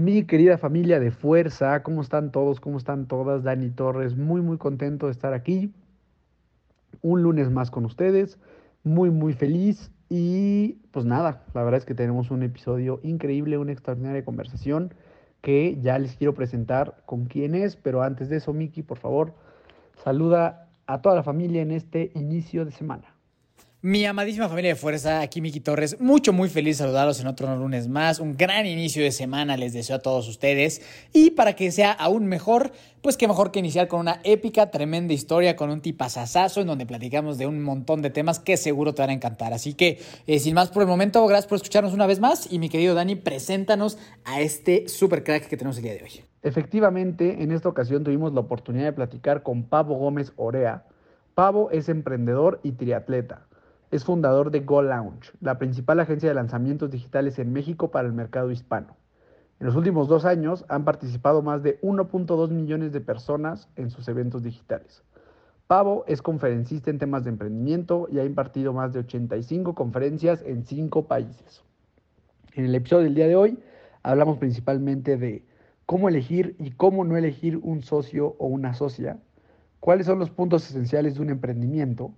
Mi querida familia de fuerza, ¿cómo están todos? ¿Cómo están todas? Dani Torres, muy muy contento de estar aquí. Un lunes más con ustedes, muy muy feliz y pues nada, la verdad es que tenemos un episodio increíble, una extraordinaria conversación que ya les quiero presentar con quién es, pero antes de eso, Miki, por favor, saluda a toda la familia en este inicio de semana. Mi amadísima familia de fuerza, aquí Miki Torres, mucho, muy feliz de saludarlos en otro lunes más. Un gran inicio de semana les deseo a todos ustedes. Y para que sea aún mejor, pues qué mejor que iniciar con una épica, tremenda historia, con un tipazazazo en donde platicamos de un montón de temas que seguro te van a encantar. Así que, eh, sin más por el momento, gracias por escucharnos una vez más. Y mi querido Dani, preséntanos a este super crack que tenemos el día de hoy. Efectivamente, en esta ocasión tuvimos la oportunidad de platicar con Pavo Gómez Orea. Pavo es emprendedor y triatleta. Es fundador de Go Lounge, la principal agencia de lanzamientos digitales en México para el mercado hispano. En los últimos dos años han participado más de 1.2 millones de personas en sus eventos digitales. Pavo es conferencista en temas de emprendimiento y ha impartido más de 85 conferencias en cinco países. En el episodio del día de hoy hablamos principalmente de cómo elegir y cómo no elegir un socio o una socia, cuáles son los puntos esenciales de un emprendimiento,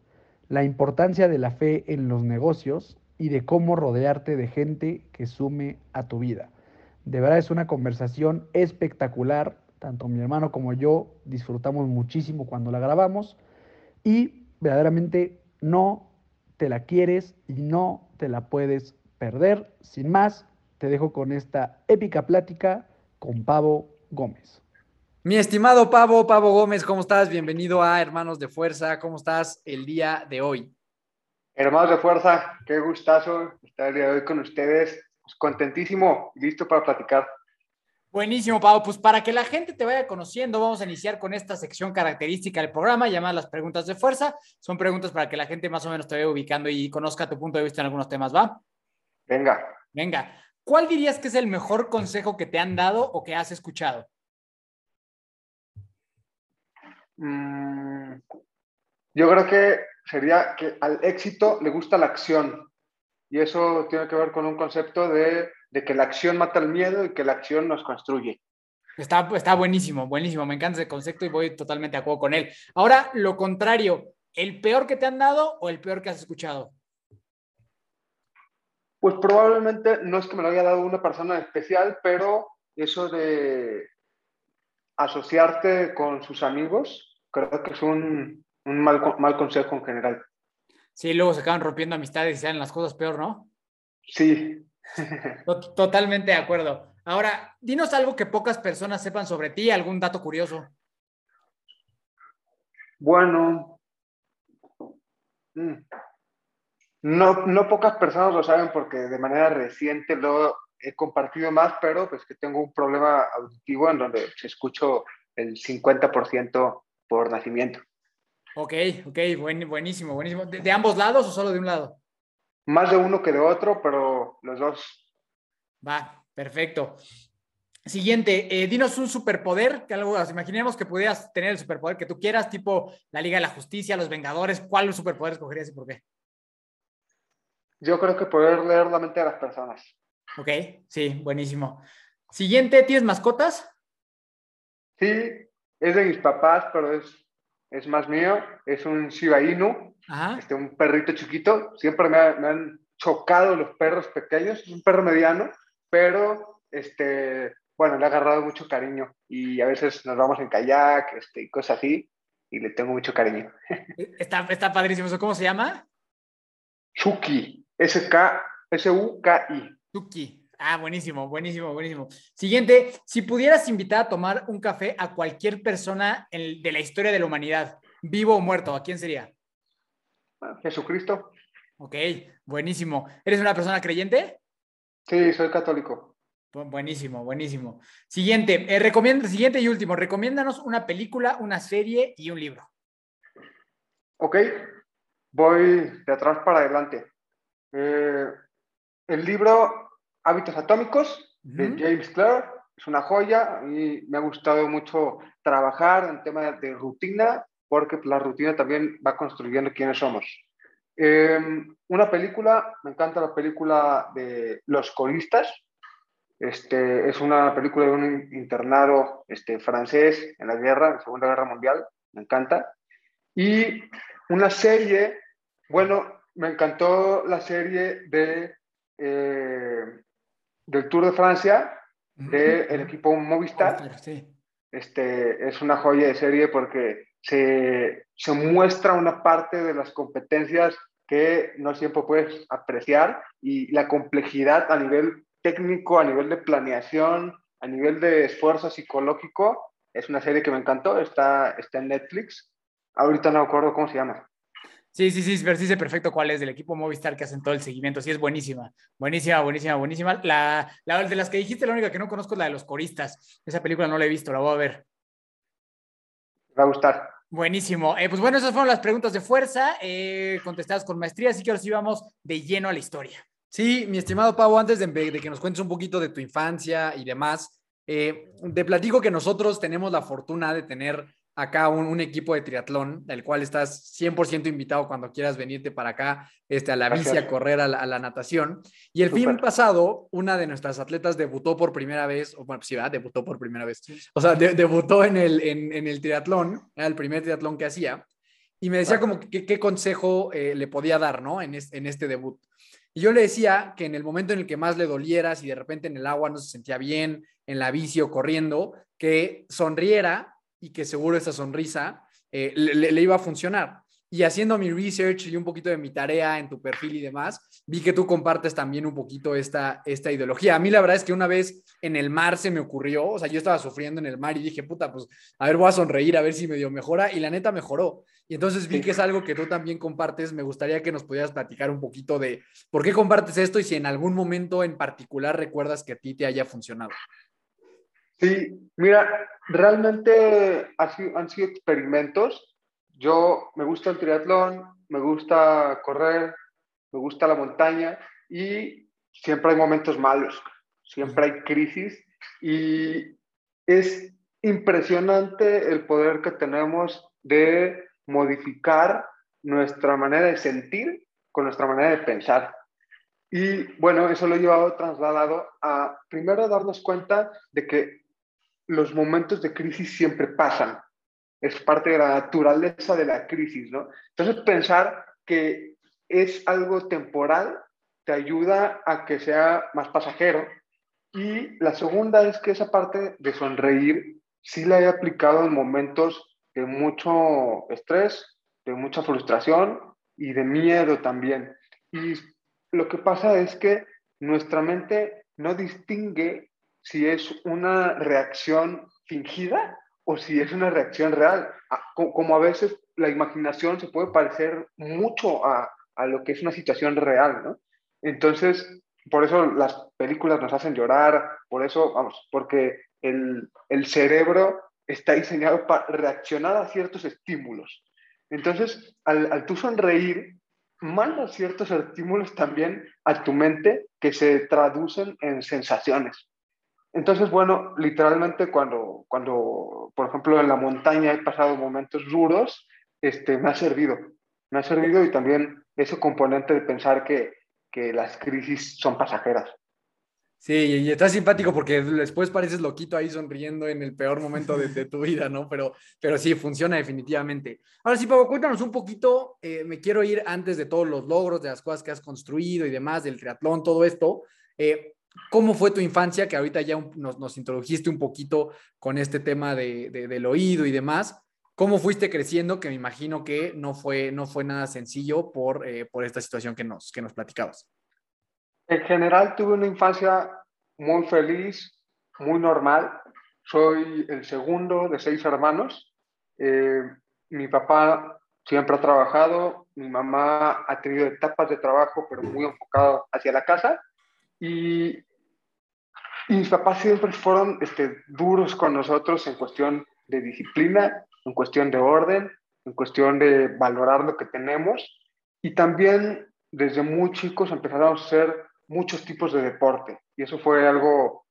la importancia de la fe en los negocios y de cómo rodearte de gente que sume a tu vida. De verdad es una conversación espectacular, tanto mi hermano como yo disfrutamos muchísimo cuando la grabamos y verdaderamente no te la quieres y no te la puedes perder. Sin más, te dejo con esta épica plática con Pavo Gómez. Mi estimado Pavo, Pavo Gómez, ¿cómo estás? Bienvenido a Hermanos de Fuerza. ¿Cómo estás el día de hoy? Hermanos de fuerza, qué gustazo estar el día de hoy con ustedes. Pues contentísimo, listo para platicar. Buenísimo, Pavo. Pues para que la gente te vaya conociendo, vamos a iniciar con esta sección característica del programa llamada las preguntas de fuerza. Son preguntas para que la gente más o menos te vaya ubicando y conozca tu punto de vista en algunos temas, ¿va? Venga, Venga, ¿cuál dirías que es el mejor consejo que te han dado o que has escuchado? Mm, yo creo que sería que al éxito le gusta la acción. Y eso tiene que ver con un concepto de, de que la acción mata el miedo y que la acción nos construye. Está, está buenísimo, buenísimo. Me encanta ese concepto y voy totalmente de acuerdo con él. Ahora, lo contrario, ¿el peor que te han dado o el peor que has escuchado? Pues probablemente no es que me lo haya dado una persona especial, pero eso de asociarte con sus amigos, creo que es un, un mal, mal consejo en general. Sí, luego se acaban rompiendo amistades y salen las cosas peor, ¿no? Sí. Tot- Totalmente de acuerdo. Ahora, dinos algo que pocas personas sepan sobre ti, algún dato curioso. Bueno, mm, no, no pocas personas lo saben porque de manera reciente lo he compartido más, pero pues que tengo un problema auditivo en donde se escucho el 50% por nacimiento. Ok, ok, buen- buenísimo, buenísimo. ¿De, de ambos lados o solo de un lado? Más de uno que de otro, pero los dos. Va, perfecto. Siguiente, eh, dinos un superpoder, que algo, imaginemos que pudieras tener el superpoder que tú quieras, tipo la Liga de la Justicia, los Vengadores, ¿cuál superpoder escogerías y por qué? Yo creo que poder leer la mente de las personas. Ok, sí, buenísimo. Siguiente, ¿tienes mascotas? Sí, es de mis papás, pero es, es más mío. Es un Shiba Inu. Ajá. este, un perrito chiquito. Siempre me, ha- me han chocado los perros pequeños. Es un perro mediano, pero este, bueno, le he agarrado mucho cariño. Y a veces nos vamos en kayak este, y cosas así. Y le tengo mucho cariño. Está, está padrísimo. ¿Eso ¿Cómo se llama? Chucky. S-K, S-U-K-I. Ah, buenísimo, buenísimo, buenísimo. Siguiente, si pudieras invitar a tomar un café a cualquier persona en- de la historia de la humanidad, vivo o muerto, ¿a quién sería? Jesucristo. Ok, buenísimo. ¿Eres una persona creyente? Sí, soy católico. Buenísimo, buenísimo. Siguiente, eh, recomienda, siguiente y último, recomiéndanos una película, una serie y un libro. Ok, voy de atrás para adelante. Eh, el libro Hábitos Atómicos de James Clear es una joya y me ha gustado mucho trabajar en tema de rutina porque la rutina también va construyendo quiénes somos. Em, una película, me encanta la película de Los Coristas. Este, es una película de un internado este, francés en la guerra, en la Segunda Guerra Mundial. Me encanta. Y una serie, bueno, me encantó la serie de, eh, del Tour de Francia, del equipo Movistar. Este, es una joya de serie porque se, se, muestra una parte de las competencias que no siempre puedes apreciar y la complejidad a nivel técnico, a nivel de planeación, a nivel de esfuerzo psicológico. Es una serie que me encantó, está, está en Netflix. Ahorita no me acuerdo cómo se llama. Sí, sí, sí, pero sí sé perfecto cuál es del equipo Movistar que hacen todo el seguimiento. Sí, es buenísima, buenísima, buenísima, buenísima. La, la de las que dijiste, la única que no conozco es la de los coristas. Esa película no la he visto, la voy a ver. va a gustar. Buenísimo. Eh, pues bueno, esas fueron las preguntas de fuerza, eh, contestadas con maestría, así que ahora sí vamos de lleno a la historia. Sí, mi estimado Pau, antes de, que nos cuentes un poquito de tu infancia y demás, eh, te platico que nosotros tenemos la fortuna de tener acá un, equipo de triatlón, del cual estás 100% invitado cuando quieras venirte para acá, este, a la bici, a correr, a la, natación. Y el fin pasado, una de nuestras atletas debutó por primera vez, o bueno, sí, ¿verdad? debutó por primera vez. O sea, debutó en el, en, el triatlón, era el primer triatlón que hacía, y me decía como que, qué consejo eh, le podía dar, ¿no? En, en este debut. Y yo le decía que en el momento en el que más le doliera, si de repente en el agua no se sentía bien, en la bici o corriendo, que sonriera y que seguro esa sonrisa eh, le, iba a funcionar. Y haciendo mi research y un poquito de mi tarea en tu perfil y demás, vi que tú compartes también un poquito esta, esta ideología. A mí la verdad es que una vez en el mar se me ocurrió, o sea, yo estaba sufriendo en el mar y dije, puta, pues a ver, voy a sonreír, a ver si medio mejora. Y la neta mejoró. Y entonces vi que es algo que tú también compartes. Me gustaría que nos pudieras platicar un poquito de por qué compartes esto y si en algún momento en particular recuerdas que a ti te haya funcionado. Sí, mira, realmente han sido experimentos. Yo me gusta el triatlón, me gusta correr, me gusta la montaña y siempre hay momentos malos, siempre hay crisis y es impresionante el poder que tenemos de modificar nuestra manera de sentir con nuestra manera de pensar. Y bueno, eso lo he llevado trasladado a primero darnos cuenta de que los momentos de crisis siempre pasan. Es parte de la naturaleza de la crisis, ¿no? Entonces, pensar que es algo temporal te ayuda a que sea más pasajero. Y la segunda es que esa parte de sonreír sí la he aplicado en momentos de mucho estrés, de mucha frustración y de miedo también. Y lo que pasa es que nuestra mente no distingue si es una reacción fingida o si es una reacción real. Ah, como a veces la imaginación se puede parecer mucho a, a lo que es una situación real, ¿no? Entonces, por eso las películas nos hacen llorar, por eso, vamos, porque el, el cerebro está diseñado para reaccionar a ciertos estímulos. Entonces, al, al tú sonreír, mandas ciertos estímulos también a tu mente que se traducen en sensaciones. Entonces, bueno, literalmente cuando, cuando, por ejemplo, en la montaña he pasado momentos duros, este, me ha servido. Me ha servido y también ese componente de pensar que, que las crisis son pasajeras. Sí, y está simpático porque después pareces loquito ahí sonriendo en el peor momento de, tu vida, ¿no? Pero, pero sí, funciona definitivamente. Ahora sí, Pablo, cuéntanos un poquito, eh, me quiero ir antes de todos los logros, de las cosas que has construido y demás, del triatlón, todo esto. Eh, ¿Cómo fue tu infancia? Que ahorita ya nos, nos, introdujiste un poquito con este tema de, del oído y demás. ¿Cómo fuiste creciendo? Que me imagino que no fue, no fue nada sencillo por, eh, por esta situación que nos, que nos platicabas. En general tuve una infancia muy feliz, muy normal. Soy el segundo de seis hermanos. Eh, mi papá siempre ha trabajado, mi mamá ha tenido etapas de trabajo, pero muy enfocado hacia la casa. Y, y mis papás siempre fueron este, duros con nosotros en cuestión de disciplina, en cuestión de orden, en cuestión de valorar lo que tenemos. Y también desde muy chicos empezaron a hacer muchos tipos de deporte. Y eso fue algo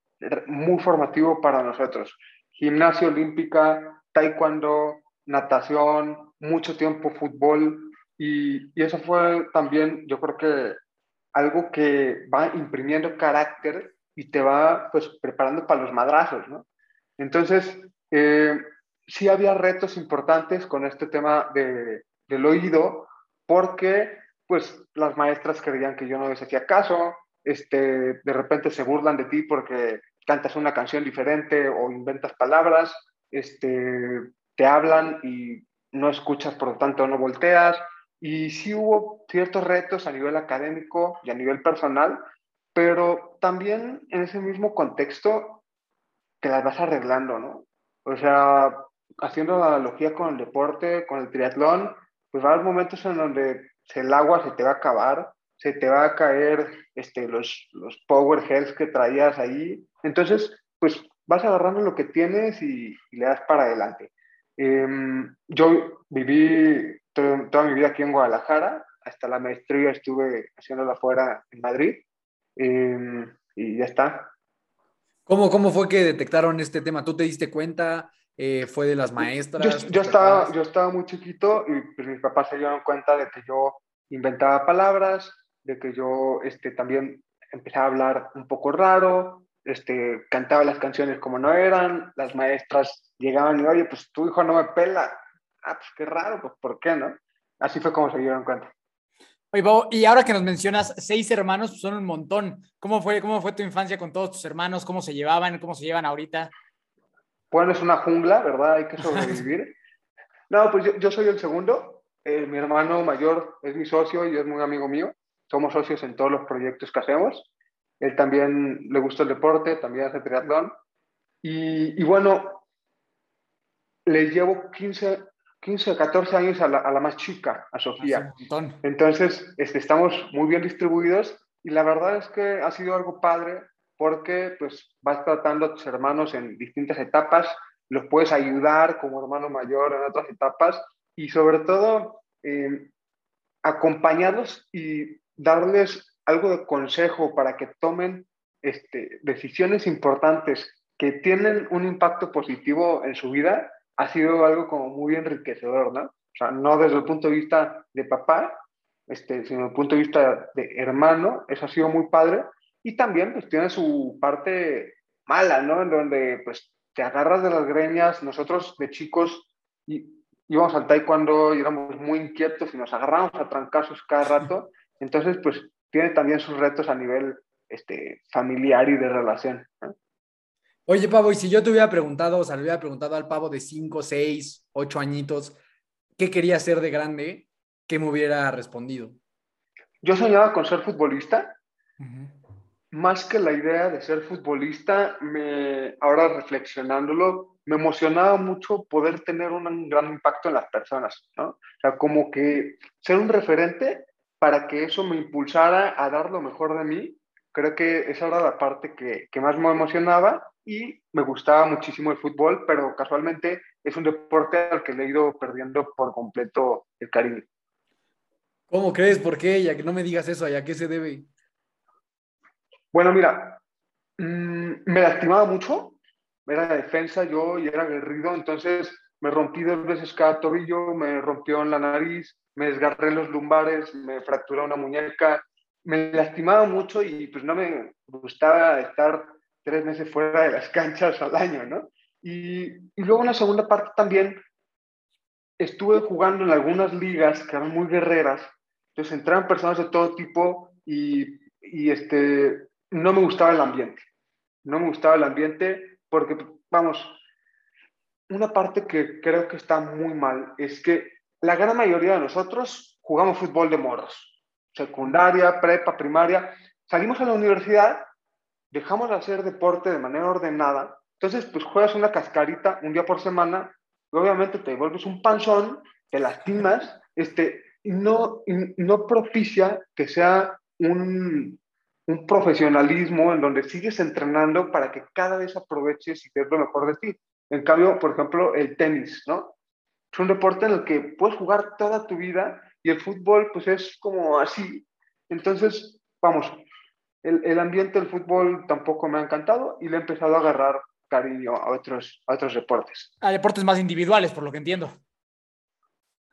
muy formativo para nosotros. Gimnasia olímpica, taekwondo, natación, mucho tiempo fútbol. Y, y eso fue también, yo creo que algo que va imprimiendo carácter y te va pues preparando para los madrazos, ¿no? Entonces, eh, sí había retos importantes con este tema de, del oído, porque pues las maestras creían que yo no les hacía caso, este, de repente se burlan de ti porque cantas una canción diferente o inventas palabras, este, te hablan y no escuchas, por lo tanto no volteas. Y sí hubo ciertos retos a nivel académico y a nivel personal, pero también en ese mismo contexto te las vas arreglando, ¿no? O sea, haciendo la analogía con el deporte, con el triatlón, pues va a haber momentos en donde el agua se te va a acabar, se te va a caer este, los, los power que traías ahí. Entonces, pues vas agarrando lo que tienes y, le das para adelante. Em, yo viví toda mi vida aquí en Guadalajara, hasta la maestría estuve haciéndola afuera en Madrid em, y ya está. ¿Cómo, ¿Cómo fue que detectaron este tema? ¿Tú te diste cuenta? Eh, ¿Fue de las maestras? Yo, estaba, yo estaba muy chiquito y pues, mis papás se dieron cuenta de que yo inventaba palabras, de que yo este, también empezaba a hablar un poco raro, este, cantaba las canciones como no eran, las maestras llegaban y, oye, pues tu hijo no me pela. Ah, pues qué raro, pues ¿por qué no? Así fue como se dieron cuenta. Oye, y ahora que nos mencionas seis hermanos, pues son un montón. ¿Cómo fue, ¿Cómo fue tu infancia con todos tus hermanos? ¿Cómo se llevaban? ¿Cómo se llevan ahorita? Bueno, es una jungla, ¿verdad? Hay que sobrevivir. no, pues yo, soy el segundo. Eh, mi hermano mayor es mi socio y es muy amigo mío. Somos socios en todos los proyectos que hacemos. Él también le gusta el deporte, también hace triatlón. Y, y bueno, le llevo 15, 15 o 14 años a la, a la, más chica, a Sofía. Entonces, este, estamos muy bien distribuidos y la verdad es que ha sido algo padre porque pues vas tratando a tus hermanos en distintas etapas, los puedes ayudar como hermano mayor en otras etapas y sobre todo eh, acompañarlos y darles algo de consejo para que tomen este, decisiones importantes que tienen un impacto positivo en su vida, ha sido algo como muy enriquecedor, ¿no? O sea, no desde el punto de vista de papá, este, sino desde el punto de vista de hermano, eso ha sido muy padre y también pues tiene su parte mala, ¿no? En donde pues te agarras de las greñas. Nosotros de chicos y, íbamos al taekwondo y éramos muy inquietos y nos agarramos a trancazos cada rato. Entonces pues tiene también sus retos a nivel este, familiar y de relación. Oye, Pavo, y si yo te hubiera preguntado, o sea, le hubiera preguntado al Pavo de 5, 6, 8 añitos, ¿qué quería ser de grande? ¿Qué me hubiera respondido? Yo soñaba con ser futbolista más que la idea de ser futbolista, me, ahora reflexionándolo, me emocionaba mucho poder tener un gran impacto en las personas, ¿no? O sea, como que ser un referente para que eso me impulsara a dar lo mejor de mí. Creo que esa era la parte que, que más me emocionaba y me gustaba muchísimo el fútbol, pero casualmente es un deporte al que le he ido perdiendo por completo el cariño. ¿Cómo crees? ¿Por qué? Ya que no me digas eso, ¿a qué se debe? Bueno, mira, mm, me lastimaba mucho, era defensa yo y era aguerrido, entonces me rompí dos veces cada tobillo, me rompió en la nariz, me desgarré los lumbares, me fracturó una muñeca, me lastimaba mucho y pues no me gustaba estar tres meses fuera de las canchas al año, ¿no? Y, y luego en la segunda parte también estuve jugando en algunas ligas que eran muy guerreras, entonces entraban personas de todo tipo y, y este, no me gustaba el ambiente. No me gustaba el ambiente porque, vamos, una parte que creo que está muy mal es que la gran mayoría de nosotros jugamos fútbol de morros, secundaria, prepa, primaria, salimos a la universidad, dejamos de hacer deporte de manera ordenada, entonces pues juegas una cascarita un día por semana obviamente te vuelves un panzón, te lastimas, este, y no, no propicia que sea un, un profesionalismo en donde sigues entrenando para que cada vez aproveches y des lo mejor de ti. En cambio, por ejemplo, el tenis, ¿no? Es un deporte en el que puedes jugar toda tu vida y el fútbol, pues es como así. Entonces, vamos, el, el ambiente del fútbol tampoco me ha encantado y le he empezado a agarrar cariño a otros, a otros deportes. A deportes más individuales, por lo que entiendo.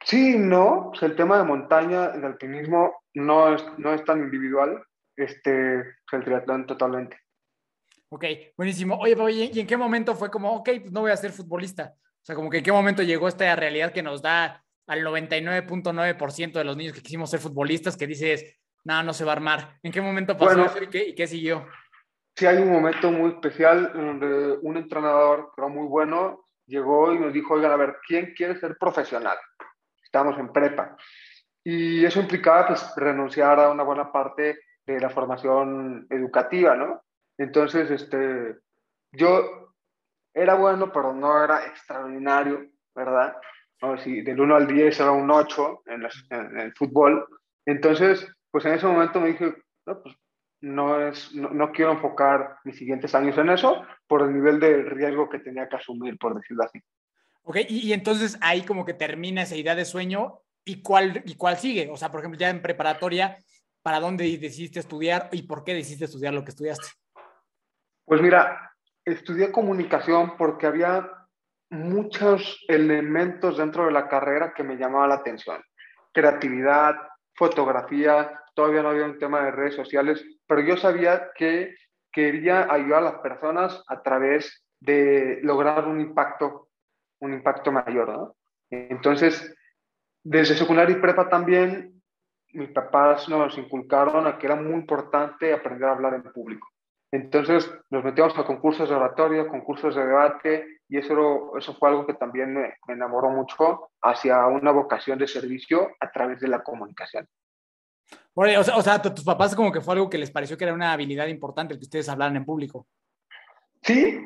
Sí, no, pues el tema de montaña, el alpinismo no es, no es tan individual, este, el triatlón totalmente. Ok, buenísimo. Oye, ¿y en qué momento fue como, ok, pues no voy a ser futbolista? O sea, como que en qué momento llegó esta realidad que nos da al 99.9% de los niños que quisimos ser futbolistas, que dices, no, no se va a armar. ¿En qué momento pasó eso y qué, y qué siguió? Sí, hay un momento muy especial donde un entrenador, que era muy bueno, llegó y nos dijo, oigan, a ver, ¿quién quiere ser profesional? Estamos en prepa. Y eso implicaba pues, renunciar a una buena parte de la formación educativa, ¿no? Entonces, este, yo era bueno, pero no era extraordinario, ¿verdad? No, si del 1 al 10 era un 8 en, en, el fútbol. Entonces, pues en ese momento me dije, no, pues no, es, no, no, quiero enfocar mis siguientes años en eso por el nivel de riesgo que tenía que asumir, por decirlo así. Ok, y, y entonces ahí como que termina esa idea de sueño y cuál, y cuál sigue. O sea, por ejemplo, ya en preparatoria, ¿para dónde decidiste estudiar y por qué decidiste estudiar lo que estudiaste? Pues mira, estudié comunicación porque había muchos elementos dentro de la carrera que me llamaban la atención. Creatividad, fotografía, todavía no había un tema de redes sociales, pero yo sabía que quería ayudar a las personas a través de lograr un impacto, un impacto mayor. Entonces, desde secundaria y prepa también, mis papás nos inculcaron a que era muy importante aprender a hablar en público. Entonces nos metíamos a concursos de oratoria, concursos de debate, y eso, eso fue algo que también me, me, enamoró mucho hacia una vocación de servicio a través de la comunicación. Bueno, o, sea, o sea, tus papás como que fue algo que les pareció que era una habilidad importante el que ustedes hablaran en público. Sí,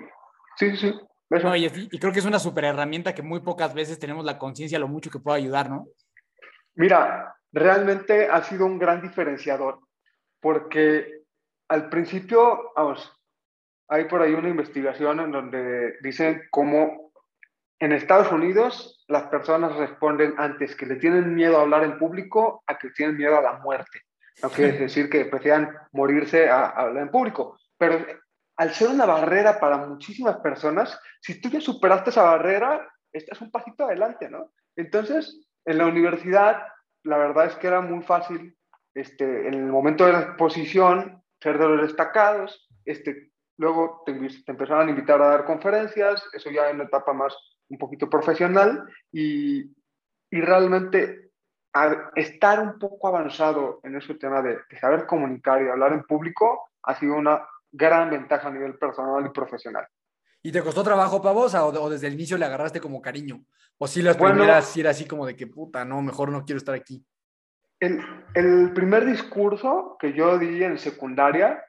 sí, sí. No, y, y, creo que es una super herramienta que muy pocas veces tenemos la conciencia lo mucho que puede ayudar, ¿no? Mira, realmente ha sido un gran diferenciador, porque al principio, vamos, hay por ahí una investigación en donde dicen cómo en Estados Unidos las personas responden antes que le tienen miedo a hablar en público a que tienen miedo a la muerte. No quiere decir que prefieran morirse a, a hablar en público, pero al ser una barrera para muchísimas personas, si tú ya superaste esa barrera, estás un pasito adelante, ¿no? Entonces, en la universidad, la verdad es que era muy fácil, este, en el momento de la exposición, ser de los destacados, este, luego te, te, empezaron a invitar a dar conferencias, eso ya en una etapa más un poquito profesional, y, y realmente estar un poco avanzado en ese tema de, de, saber comunicar y hablar en público ha sido una gran ventaja a nivel personal y profesional. ¿Y te costó trabajo, Pavosa, o, o desde el inicio le agarraste como cariño? ¿O si las bueno, primeras sí era así como de que puta, no, mejor no quiero estar aquí? El, el primer discurso que yo di en secundaria,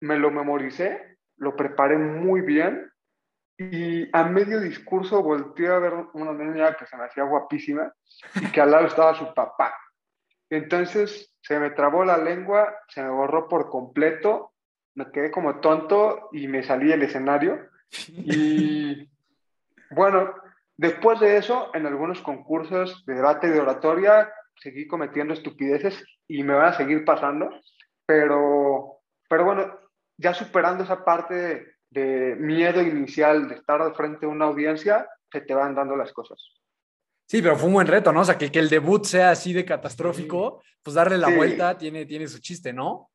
me lo memoricé, lo preparé muy bien y a medio discurso volteé a ver una niña que se me hacía guapísima y que al lado estaba su papá. Entonces se me trabó la lengua, se me borró por completo, me quedé como tonto y me salí del escenario. Y bueno, después de eso, en algunos concursos de debate de oratoria, seguí cometiendo estupideces y me van a seguir pasando, pero, pero bueno, ya superando esa parte de, de miedo inicial de estar al frente de una audiencia, se te van dando las cosas. Sí, pero fue un buen reto, ¿no? O sea, que, que el debut sea así de catastrófico, pues darle la sí. vuelta tiene, tiene su chiste, ¿no?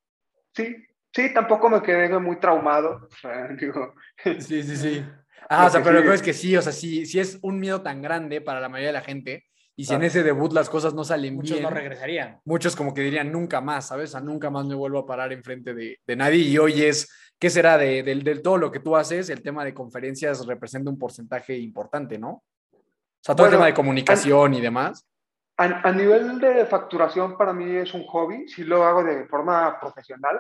Sí, sí, tampoco me quedé muy traumado. O sea, digo, sí, sí, sí. Ah, o sea, pero sí. es que sí, o sea, sí, sí es un miedo tan grande para la mayoría de la gente, y si ah. en ese debut las cosas no salen muchos bien. no regresarían. Muchos como que dirían nunca más, ¿sabes? O sea, nunca más me vuelvo a parar enfrente de, de nadie. Y hoy es, ¿qué será de, de, de, todo lo que tú haces? El tema de conferencias representa un porcentaje importante, ¿no? O sea, todo bueno, el tema de comunicación a, y demás. A, a, nivel de facturación, para mí es un hobby. Sí lo hago de forma profesional,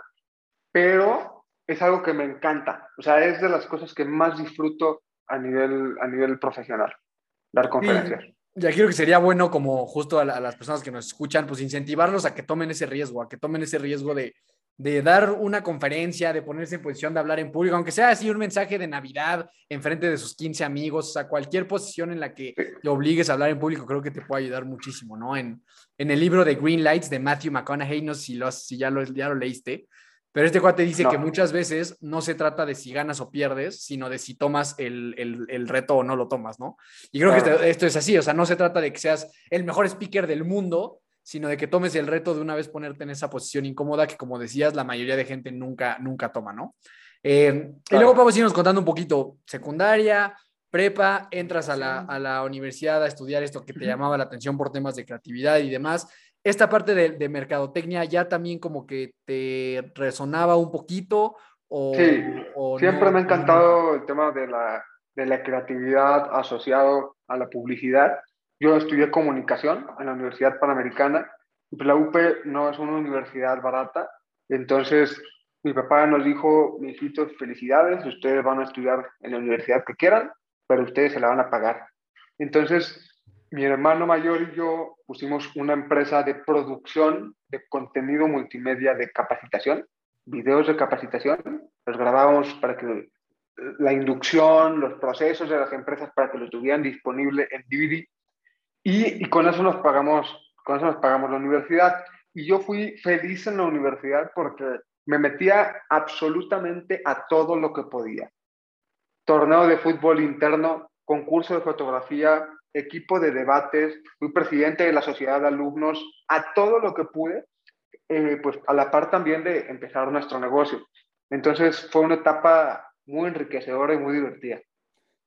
pero es algo que me encanta. O sea, es de las cosas que más disfruto a nivel, a nivel profesional. dar conferencias. Ya creo que sería bueno como justo a, las personas que nos escuchan, pues incentivarlos a que tomen ese riesgo, a que tomen ese riesgo de, de dar una conferencia, de ponerse en posición de hablar en público, aunque sea así un mensaje de Navidad en frente de sus 15 amigos, o sea, cualquier posición en la que te obligues a hablar en público, creo que te puede ayudar muchísimo, ¿no? En, en el libro de Green Lights de Matthew McConaughey, no sé si, lo, si ya, lo, ya lo leíste, pero este cuate dice que muchas veces no se trata de si ganas o pierdes, sino de si tomas el, el, el reto o no lo tomas, ¿no? Y creo que esto, esto es así, o sea, no se trata de que seas el mejor speaker del mundo, sino de que tomes el reto de una vez ponerte en esa posición incómoda que, como decías, la mayoría de gente nunca, nunca toma, ¿no? Eh, y luego vamos a irnos contando un poquito, secundaria, prepa, entras a la, a la, universidad a estudiar esto que te llamaba la atención por temas de creatividad y demás. Esta parte de, de mercadotecnia ya también como que te resonaba un poquito o... Sí, siempre me ha encantado el tema de la, de la creatividad asociado a la publicidad yo estudié comunicación en la Universidad Panamericana y pues la UP no es una universidad barata. Entonces, mi papá nos dijo, hijitos, felicidades, ustedes van a estudiar en la universidad que quieran, pero ustedes se la van a pagar. Entonces, mi hermano mayor y yo pusimos una empresa de producción de contenido multimedia de capacitación, videos de capacitación, los grabábamos para que la inducción, los procesos de las empresas para que los tuvieran disponible en DVD y, con eso nos pagamos, con eso nos pagamos la universidad. Y yo fui feliz en la universidad porque me metía absolutamente a todo lo que podía. Torneo de fútbol interno, concurso de fotografía, equipo de debates, fui presidente de la sociedad de alumnos, a todo lo que pude, eh, pues a la par también de empezar nuestro negocio. Entonces fue una etapa muy enriquecedora y muy divertida.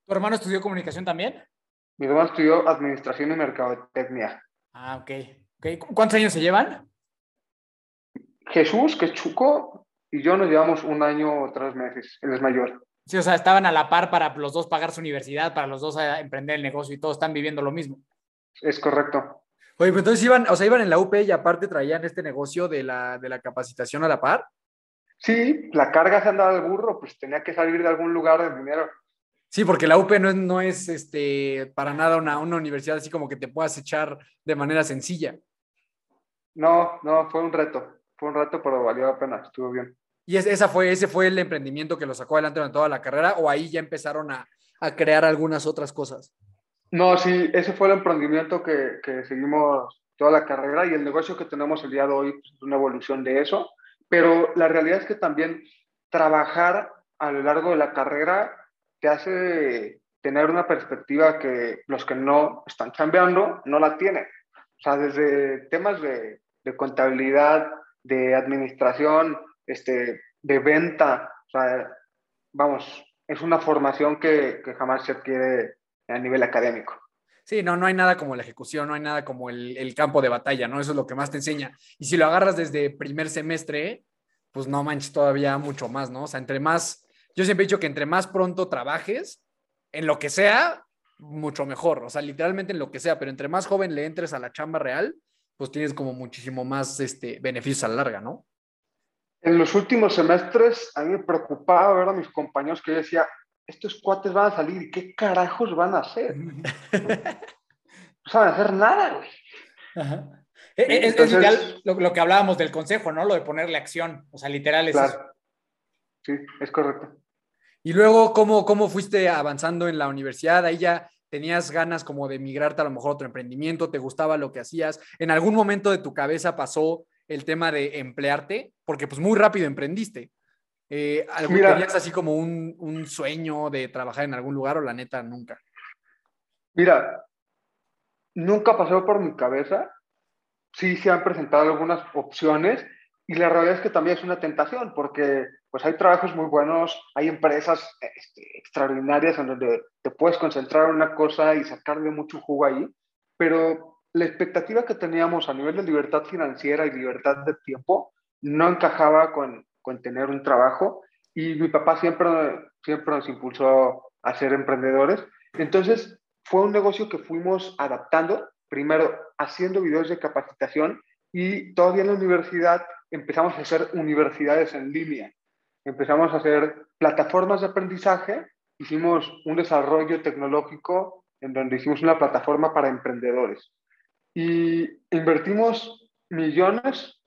¿Tu hermano estudió comunicación también? Mi hermano estudió Administración y Mercadotecnia. Ah, ok. okay. ¿Cuántos años se llevan? Jesús, que es Chuco, y yo nos llevamos un año o tres meses. Él es mayor. Sí, o sea, estaban a la par para los dos pagar su universidad, para los dos emprender el negocio y todos están viviendo lo mismo. Es correcto. Oye, pero entonces iban, o sea, iban en la UP y aparte traían este negocio de la, de la capacitación a la par. Sí, la carga se andaba al burro, pues tenía que salir de algún lugar de dinero. Sí, porque la UP no es, no es este, para nada una, una universidad así como que te puedas echar de manera sencilla. No, no, fue un reto. Fue un reto, pero valió la pena, estuvo bien. ¿Y esa fue, ese fue el emprendimiento que lo sacó adelante durante toda la carrera o ahí ya empezaron a, a crear algunas otras cosas? No, sí, ese fue el emprendimiento que, que, seguimos toda la carrera y el negocio que tenemos el día de hoy pues, es una evolución de eso, pero la realidad es que también trabajar a lo largo de la carrera te hace tener una perspectiva que los que no están cambiando no la tienen. O sea, desde temas de, de contabilidad, de administración, este, de venta, vamos, es una formación que, que jamás se adquiere a nivel académico. Sí, no, no hay nada como la ejecución, no hay nada como el, el, campo de batalla, ¿no? Eso es lo que más te enseña. Y si lo agarras desde primer semestre, pues no manches todavía mucho más, ¿no? O sea, entre más yo siempre he dicho que entre más pronto trabajes, en lo que sea, mucho mejor. O sea, literalmente en lo que sea, pero entre más joven le entres a la chamba real, pues tienes como muchísimo más este, beneficios a la larga, ¿no? En los últimos semestres a mí me preocupaba ver a mis compañeros que yo decía, estos cuates van a salir y qué carajos van a hacer. no saben hacer nada, güey. E, e, es, es, lo, lo, que hablábamos del consejo, ¿no? Lo de ponerle acción. O sea, literal es claro. eso. Sí, es correcto. Y luego, ¿cómo, ¿cómo fuiste avanzando en la universidad? Ahí ya tenías ganas como de migrarte a lo mejor a otro emprendimiento, te gustaba lo que hacías. ¿En algún momento de tu cabeza pasó el tema de emplearte? Porque pues muy rápido emprendiste. Eh, Mira, ¿Tenías así como un, un, sueño de trabajar en algún lugar o la neta nunca? Mira, nunca pasó por mi cabeza. Sí se han presentado algunas opciones y la realidad es que también es una tentación porque pues hay trabajos muy buenos, hay empresas este, extraordinarias en donde te puedes concentrar en una cosa y sacarle mucho jugo ahí, pero la expectativa que teníamos a nivel de libertad financiera y libertad de tiempo no encajaba con, con tener un trabajo y mi papá siempre, siempre nos impulsó a ser emprendedores. Entonces fue un negocio que fuimos adaptando, primero haciendo videos de capacitación y todavía en la universidad empezamos a hacer universidades en línea empezamos a hacer plataformas de aprendizaje, hicimos un desarrollo tecnológico en donde hicimos una plataforma para emprendedores. Y invertimos millones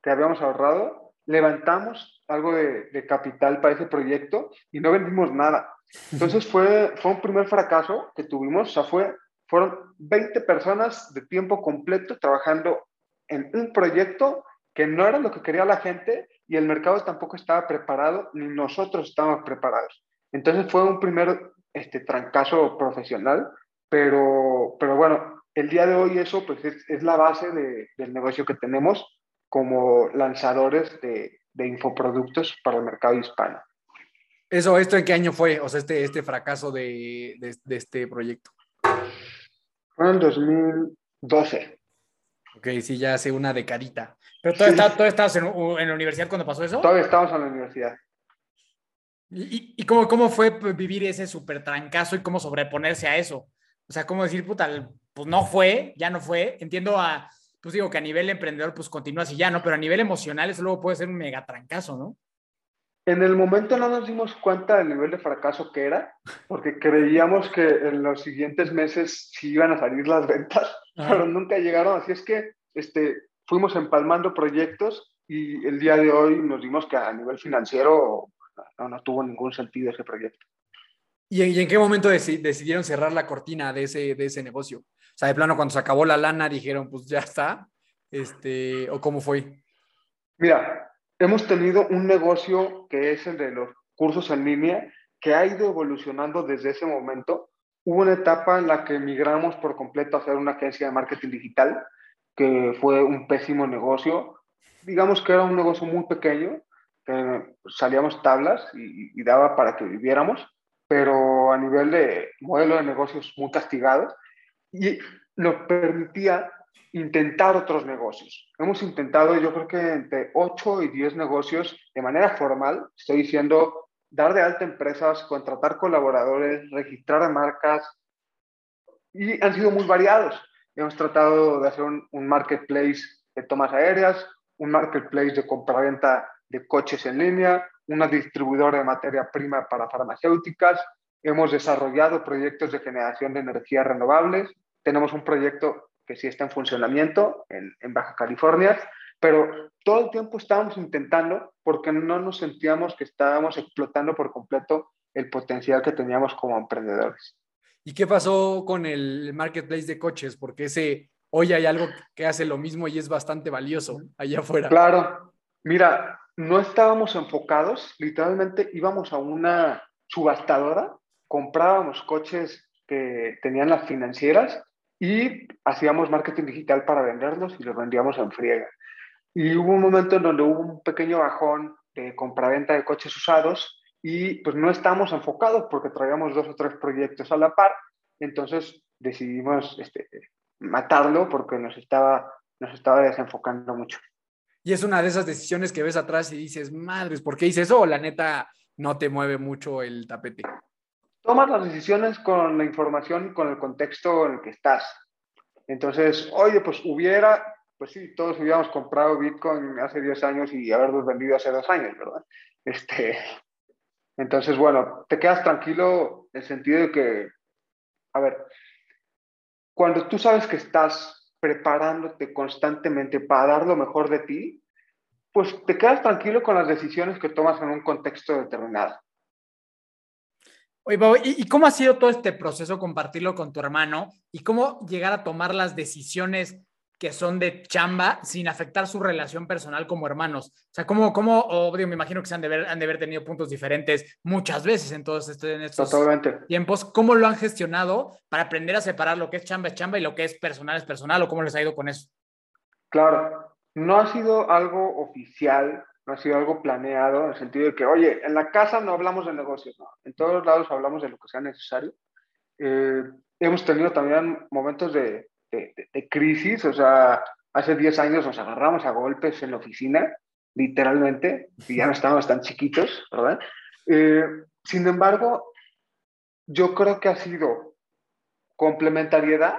que habíamos ahorrado, levantamos algo de, de capital para ese proyecto y no vendimos nada. Entonces fue, fue un primer fracaso que tuvimos, o sea, fue, fueron 20 personas de tiempo completo trabajando en un proyecto que no era lo que quería la gente y el mercado tampoco estaba preparado, ni nosotros estábamos preparados. Entonces fue un primer este, trancazo profesional, pero, pero bueno, el día de hoy eso pues es, es la base de, del negocio que tenemos como lanzadores de, de infoproductos para el mercado hispano. Eso, ¿esto en qué año fue? O sea, este, este fracaso de, este proyecto. Fue en 2012. Ok, sí, ya hace una decadita. Pero todavía, sí. está, ¿todavía estabas en, en, la universidad cuando pasó eso? Todavía estábamos en la universidad. ¿Y, y cómo, cómo fue vivir ese súper trancazo y cómo sobreponerse a eso? O sea, cómo decir, puta, pues no fue, ya no fue. Entiendo a, pues digo que a nivel emprendedor, pues continúa así ya, ¿no? Pero a nivel emocional eso luego puede ser un mega trancazo, ¿no? En el momento no nos dimos cuenta del nivel de fracaso que era, porque creíamos que en los siguientes meses sí iban a salir las ventas, Ajá. pero nunca llegaron. Así es que este, fuimos empalmando proyectos y el día de hoy nos dimos que a nivel financiero no, no tuvo ningún sentido ese proyecto. ¿Y en, ¿Y en, qué momento decidieron cerrar la cortina de ese, de ese negocio? De plano, cuando se acabó la lana, dijeron, pues ya está. Este, ¿O cómo fue? Mira, hemos tenido un negocio que es el de los cursos en línea, que ha ido evolucionando desde ese momento. Hubo una etapa en la que migramos por completo a hacer una agencia de marketing digital, que fue un pésimo negocio. Digamos que era un negocio muy pequeño, que salíamos tablas y, y daba para que viviéramos, pero a nivel de modelo de negocios muy castigado y nos permitía intentar otros negocios. Hemos intentado, yo creo que entre 8 y 10 negocios de manera formal, estoy diciendo, dar de alta empresas, contratar colaboradores, registrar marcas, y han sido muy variados. Hemos tratado de hacer un, un marketplace de tomas aéreas, un marketplace de compraventa de coches en línea, una distribuidora de materia prima para farmacéuticas, hemos desarrollado proyectos de generación de energías renovables, tenemos un proyecto que sí está en funcionamiento en, en, Baja California, pero todo el tiempo estábamos intentando porque no nos sentíamos que estábamos explotando por completo el potencial que teníamos como emprendedores. ¿Y qué pasó con el marketplace de coches? Porque ese, hoy hay algo que hace lo mismo y es bastante valioso allá afuera. Claro, mira, no estábamos enfocados, literalmente íbamos a una subastadora, comprábamos coches que tenían las financieras y hacíamos marketing digital para venderlos y los vendíamos en friega. Y hubo un momento en donde hubo un pequeño bajón de compraventa de coches usados y pues no estábamos enfocados porque traíamos dos o tres proyectos a la par, entonces decidimos este, matarlo porque nos estaba, nos estaba desenfocando mucho. Y es una de esas decisiones que ves atrás y dices, madres, ¿por qué hice eso? O la neta no te mueve mucho el tapete. Tomas las decisiones con la información, con el contexto en el que estás. Entonces, oye, pues hubiera, pues sí, todos hubiéramos comprado Bitcoin hace 10 años y haberlos vendido hace dos años, ¿verdad? Este, entonces, bueno, te quedas tranquilo en el sentido de que, a ver, cuando tú sabes que estás preparándote constantemente para dar lo mejor de ti, pues te quedas tranquilo con las decisiones que tomas en un contexto determinado. Oye, Bob, ¿y cómo ha sido todo este proceso compartirlo con tu hermano y cómo llegar a tomar las decisiones que son de chamba sin afectar su relación personal como hermanos? O sea, ¿cómo, cómo obvio, me imagino que se han de, ver, han de haber tenido puntos diferentes muchas veces en todos estos, en estos Totalmente. tiempos. ¿Cómo lo han gestionado para aprender a separar lo que es chamba es chamba y lo que es personal es personal o cómo les ha ido con eso? Claro, no ha sido algo oficial no ha sido algo planeado en el sentido de que, oye, en la casa no hablamos de negocios, no. En todos lados hablamos de lo que sea necesario. Eh, hemos tenido también momentos de, de, de, crisis, o sea, hace 10 años nos agarramos a golpes en la oficina, literalmente, y ya no estábamos tan chiquitos, ¿verdad? Eh, sin embargo, yo creo que ha sido complementariedad,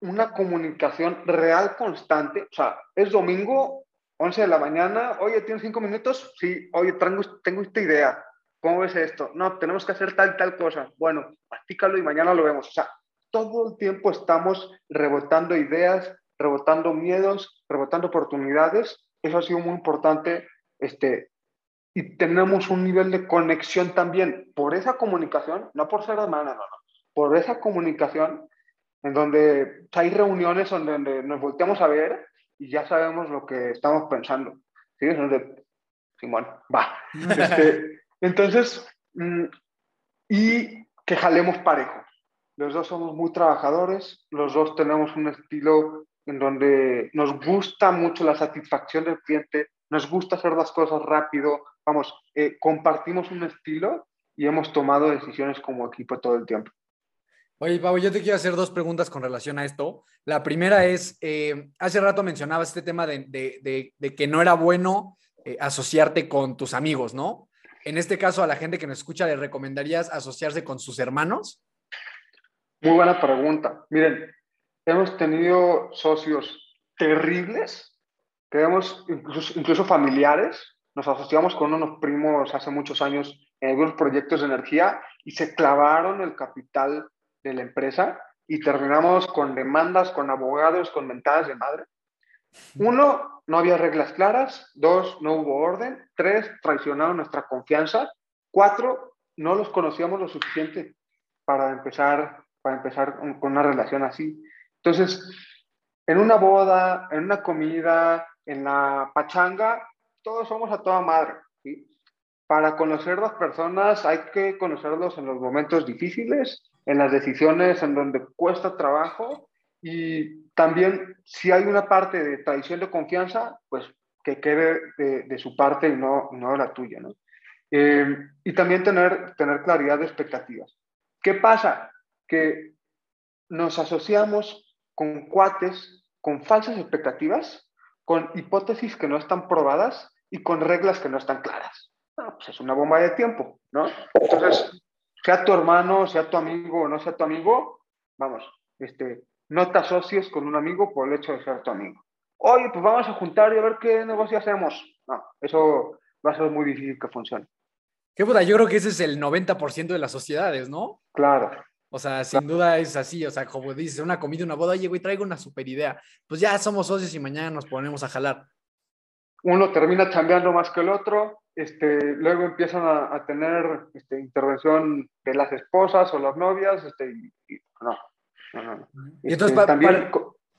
una comunicación real constante, o sea, es domingo, 11 de la mañana, oye, ¿tienes cinco minutos? Sí, oye, tengo, tengo esta idea. ¿cómo ves esto? No, tenemos que hacer tal, tal cosa. Bueno, practícalo y mañana lo vemos. O sea, todo el tiempo estamos rebotando ideas, rebotando miedos, rebotando oportunidades. Eso ha sido muy importante. Este, y tenemos un nivel de conexión también por esa comunicación, no por ser hermana, no, no, por esa comunicación en donde hay reuniones donde nos volteamos a ver y ya sabemos lo que estamos pensando. ¿sí? Donde, Simón, va. Este, entonces, mm, y que jalemos parejo. Los dos somos muy trabajadores, los dos tenemos un estilo en donde nos gusta mucho la satisfacción del cliente, nos gusta hacer las cosas rápido, vamos, eh, compartimos un estilo y hemos tomado decisiones como equipo todo el tiempo. Oye, Pablo, yo te quiero hacer dos preguntas con relación a esto. La primera es, eh, hace rato mencionabas este tema de, que no era bueno eh, asociarte con tus amigos, ¿no? En este caso, a la gente que nos escucha, ¿le recomendarías asociarse con sus hermanos? Muy buena pregunta. Miren, hemos tenido socios terribles, tenemos incluso, incluso familiares. Nos asociamos con unos primos hace muchos años en algunos proyectos de energía y se clavaron el capital de la empresa y terminamos con demandas, con abogados, con mentadas de madre. Uno, no había reglas claras. Dos, no hubo orden. Tres, traicionaron nuestra confianza. Cuatro, no los conocíamos lo suficiente para empezar, para empezar con una relación así. Entonces, en una boda, en una comida, en la pachanga, todos somos a toda madre. Para conocer las personas hay que conocerlos en los momentos difíciles en las decisiones en donde cuesta trabajo y también si hay una parte de tradición de confianza, pues que quede de, su parte y no, no de la tuya, ¿no? Eh, y también tener, tener claridad de expectativas. ¿Qué pasa? Que nos asociamos con cuates con falsas expectativas, con hipótesis que no están probadas y con reglas que no están claras. pues es una bomba de tiempo, ¿no? Entonces, sea tu hermano, sea tu amigo o no sea tu amigo, vamos, este, no te asocies con un amigo por el hecho de ser tu amigo. Oye, pues vamos a juntar y a ver qué negocio hacemos. No, eso va a ser muy difícil que funcione. Qué puta, yo creo que ese es el 90% de las sociedades, ¿no? Claro. O sea, sin duda es así, o sea, como dices, una comida, una boda, oye, güey, traigo una super idea. Pues ya somos socios y mañana nos ponemos a jalar. Uno termina chambeando más que el otro, este, luego empiezan a, tener este, intervención de las esposas o las novias, este, y, no, no, no. Y entonces este, también,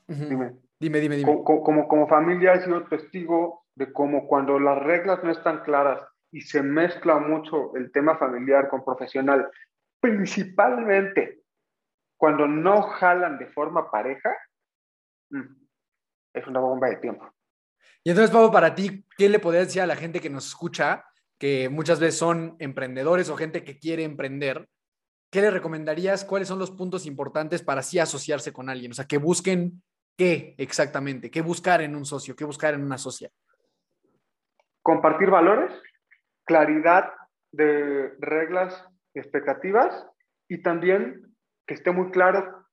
dime, dime, dime, dime. Como, como, familia he sido testigo de cómo cuando las reglas no están claras y se mezcla mucho el tema familiar con profesional, principalmente cuando no jalan de forma pareja, mm, es una bomba de tiempo. Y entonces, Pablo, para ti, ¿qué le podrías decir a la gente que nos escucha, que muchas veces son emprendedores o gente que quiere emprender? ¿Qué le recomendarías? ¿Cuáles son los puntos importantes para así asociarse con alguien? O sea, que busquen qué exactamente, qué buscar en un socio, qué buscar en una socia. Compartir valores, claridad de reglas y expectativas y también que esté muy claro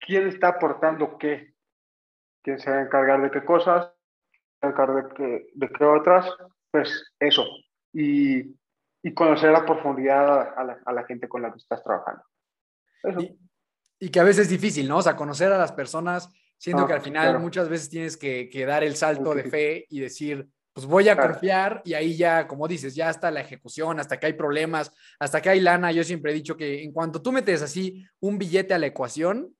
quién está aportando qué, quién se va a encargar de qué cosas, de que, de que otras, pues eso. Y, y conocer a profundidad a la, a la, gente con la que estás trabajando. Y, y, que a veces es difícil, ¿no? O sea, conocer a las personas, siento ah, que al final muchas veces tienes que, que, dar el salto de fe y decir, pues voy a confiar y ahí ya, como dices, ya hasta la ejecución, hasta que hay problemas, hasta que hay lana. Yo siempre he dicho que en cuanto tú metes así un billete a la ecuación,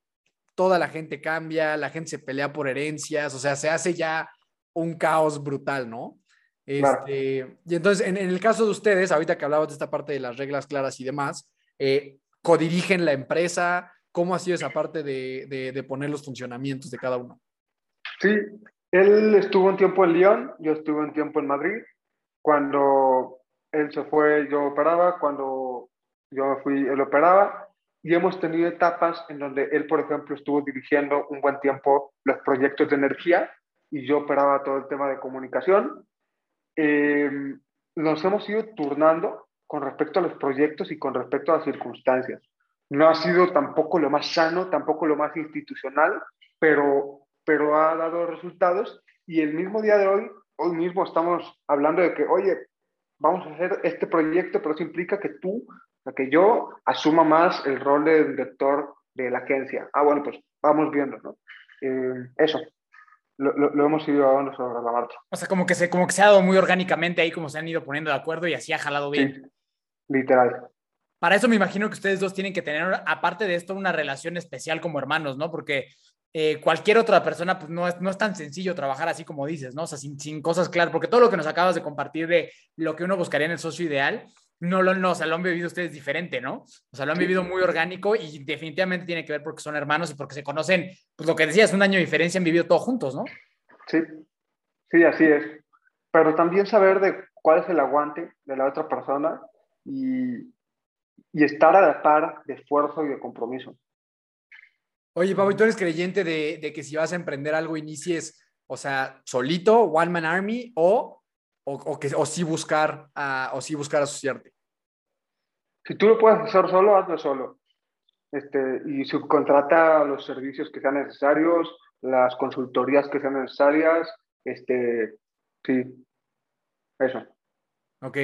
toda la gente cambia, la gente se pelea por herencias, o sea, se hace ya un caos brutal, ¿no? Este, y entonces, en, el caso de ustedes, ahorita que hablabas de esta parte de las reglas claras y demás, eh, codirigen la empresa, ¿cómo ha sido esa parte de, de, poner los funcionamientos de cada uno? Sí, él estuvo un tiempo en Lyon, yo estuve un tiempo en Madrid. Cuando él se fue, yo operaba, cuando yo me fui, él operaba. Y hemos tenido etapas en donde él, por ejemplo, estuvo dirigiendo un buen tiempo los proyectos de energía y yo operaba todo el tema de comunicación. Eh, nos hemos ido turnando con respecto a los proyectos y con respecto a las circunstancias. No ha sido tampoco lo más sano, tampoco lo más institucional, pero, pero ha dado resultados y el mismo día de hoy, hoy mismo estamos hablando de que, oye, vamos a hacer este proyecto, pero eso implica que tú, que yo asuma más el rol de director de la agencia. Ah, bueno, pues vamos viendo, ¿no? Eh, eso, lo, lo, hemos ido dando sobre la marcha. O sea, como que, se, como que se ha dado muy orgánicamente ahí, como se han ido poniendo de acuerdo y así ha jalado bien. Sí, literal. Para eso me imagino que ustedes dos tienen que tener, aparte de esto, una relación especial como hermanos, ¿no? Porque eh, cualquier otra persona, pues no es, no es tan sencillo trabajar así como dices, ¿no? O sea, sin, sin, cosas claras, porque todo lo que nos acabas de compartir de lo que uno buscaría en el socio ideal, no lo, no, o sea, lo han vivido ustedes diferente, ¿no? O sea, lo han vivido muy orgánico y definitivamente tiene que ver porque son hermanos y porque se conocen, pues lo que decías, un año de diferencia, han vivido todos juntos, ¿no? Sí, sí, así es. Pero también saber de cuál es el aguante de la otra persona y, y estar a la par de esfuerzo y de compromiso. Oye, Pablo, ¿tú eres creyente de, de, que si vas a emprender algo inicies, o sea, solito, One Man Army, o, o, o que, o sí buscar, o sí buscar asociarte? Si tú lo puedes hacer solo, hazlo solo. Este, y subcontrata los servicios que sean necesarios, las consultorías que sean necesarias, este, sí, eso. Ok.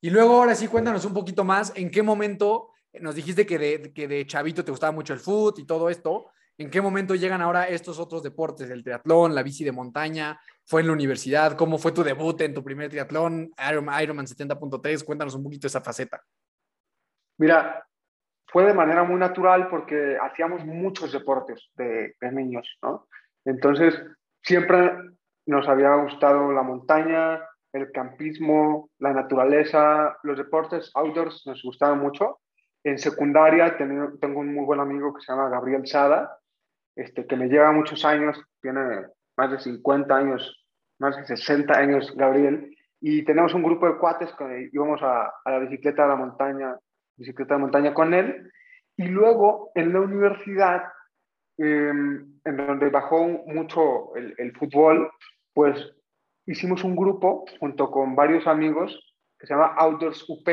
Y luego, ahora sí, cuéntanos un poquito más, ¿en qué momento nos dijiste que de, que de chavito te gustaba mucho el fútbol y todo esto? ¿En qué momento llegan ahora estos otros deportes? El triatlón, la bici de montaña, fue en la universidad, ¿cómo fue tu debut en tu primer triatlón, Ironman 70.3? Cuéntanos un poquito esa faceta. Mira, fue de manera muy natural porque hacíamos muchos deportes de, de niños, ¿no? Entonces, siempre nos había gustado la montaña, el campismo, la naturaleza, los deportes outdoors nos gustaban mucho. En secundaria tengo un muy buen amigo que se llama Gabriel Sada, este, que me lleva muchos años, tiene más de 50 años, más de 60 años Gabriel, y tenemos un grupo de cuates que íbamos a, a la bicicleta de la montaña, bicicleta de montaña con él, y luego en la universidad, eh, en donde bajó mucho el, el fútbol, pues hicimos un grupo junto con varios amigos que se llama Outdoors UP,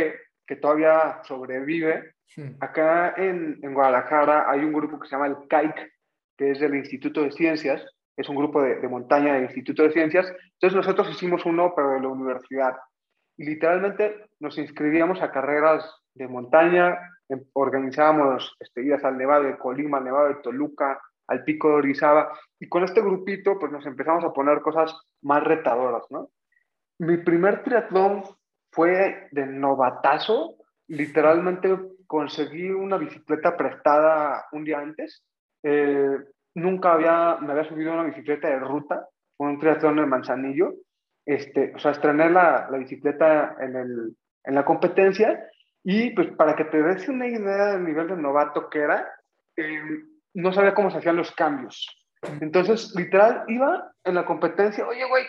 que todavía sobrevive. Acá en, en, Guadalajara hay un grupo que se llama el CAIC, que es del Instituto de Ciencias, es un grupo de, de montaña del Instituto de Ciencias. Entonces nosotros hicimos uno, pero de la universidad. Y literalmente nos inscribíamos a carreras de montaña, em, organizábamos este, idas al Nevado de Colima, al Nevado de Toluca, al pico de Orizaba, y con este grupito pues nos empezamos a poner cosas más retadoras, ¿no? Mi primer triatlón fue de novatazo, literalmente conseguí una bicicleta prestada un día antes, eh, nunca había, me había subido una bicicleta de ruta, fue un triatlón en Manzanillo, este, o sea, estrené la, la bicicleta en, el, en la competencia y pues para que te des una idea del nivel de novato que era, eh, no sabía cómo se hacían los cambios. Entonces, literal, iba en la competencia, oye, güey,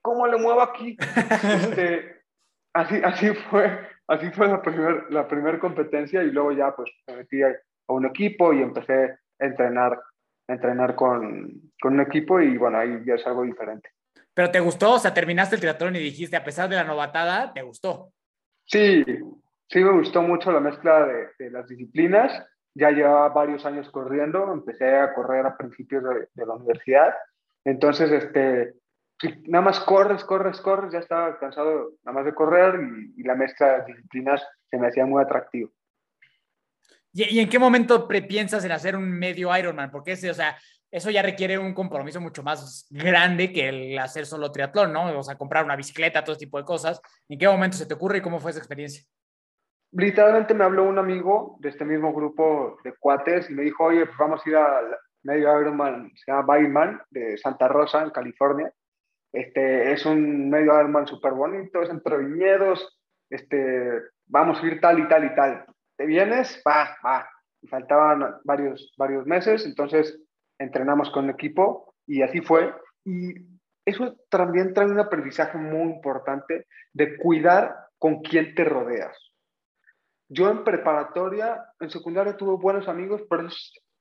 ¿cómo le muevo aquí? este, así, así fue, así fue la primera la primer competencia y luego ya pues me metí a, un equipo y empecé entrenar, entrenar con, con un equipo y bueno, ahí ya es algo diferente. ¿Pero te gustó? O sea, terminaste el triatlón y dijiste, a pesar de la novatada, ¿te gustó? Sí, sí me gustó mucho la mezcla de, de las disciplinas ya llevaba varios años corriendo, empecé a correr a principios de, de la universidad, entonces, este, nada más corres, corres, corres, ya estaba cansado nada más de correr y, y la mezcla de disciplinas se me hacía muy atractivo. ¿Y, ¿Y, en qué momento piensas en hacer un medio Ironman? Porque ese, o sea, eso ya requiere un compromiso mucho más grande que el hacer solo triatlón, ¿no? O sea, comprar una bicicleta, todo tipo de cosas. ¿En qué momento se te ocurre y cómo fue esa experiencia? literalmente me habló un amigo de este mismo grupo de cuates y me dijo, oye, pues vamos a ir al medio Ironman, se llama Bayman, de Santa Rosa, en California. Este, es un medio Ironman súper bonito, es entre viñedos, este, vamos a ir tal y tal y tal. ¿Te vienes? Va, va. Faltaban varios, varios meses, entonces entrenamos con el equipo y así fue. Y eso también trae un aprendizaje muy importante de cuidar con quién te rodeas. Yo en preparatoria, en secundaria tuve buenos amigos, pero,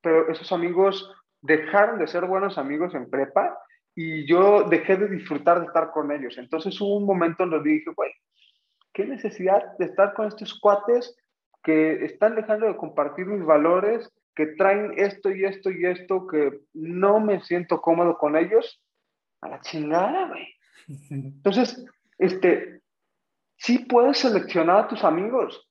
pero esos amigos dejaron de ser buenos amigos en prepa y yo dejé de disfrutar de estar con ellos. Entonces hubo un momento en donde dije, güey, qué necesidad de estar con estos cuates que están dejando de compartir mis valores, que traen esto y esto y esto, que no me siento cómodo con ellos. A la chingada, güey. Entonces, este, sí puedes seleccionar a tus amigos.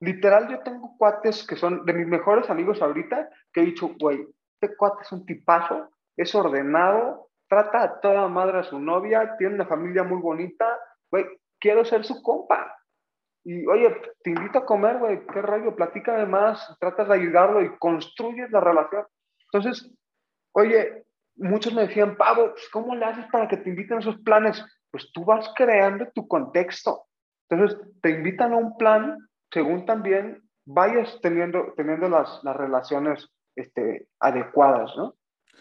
Literal, yo tengo cuates que son de mis mejores amigos ahorita, que he dicho, güey, este cuate es un tipazo, es ordenado, trata a toda madre a su novia, tiene una familia muy bonita, güey, quiero ser su compa. Y oye, te invito a comer, güey, qué rollo, platícame más, tratas de ayudarlo y construyes la relación. Entonces, oye, muchos me decían, Pavo, pues, ¿cómo le haces para que te inviten a esos planes? Pues tú vas creando tu contexto. Entonces, te invitan a un plan según también vayas teniendo, teniendo las, las relaciones este, adecuadas, ¿no?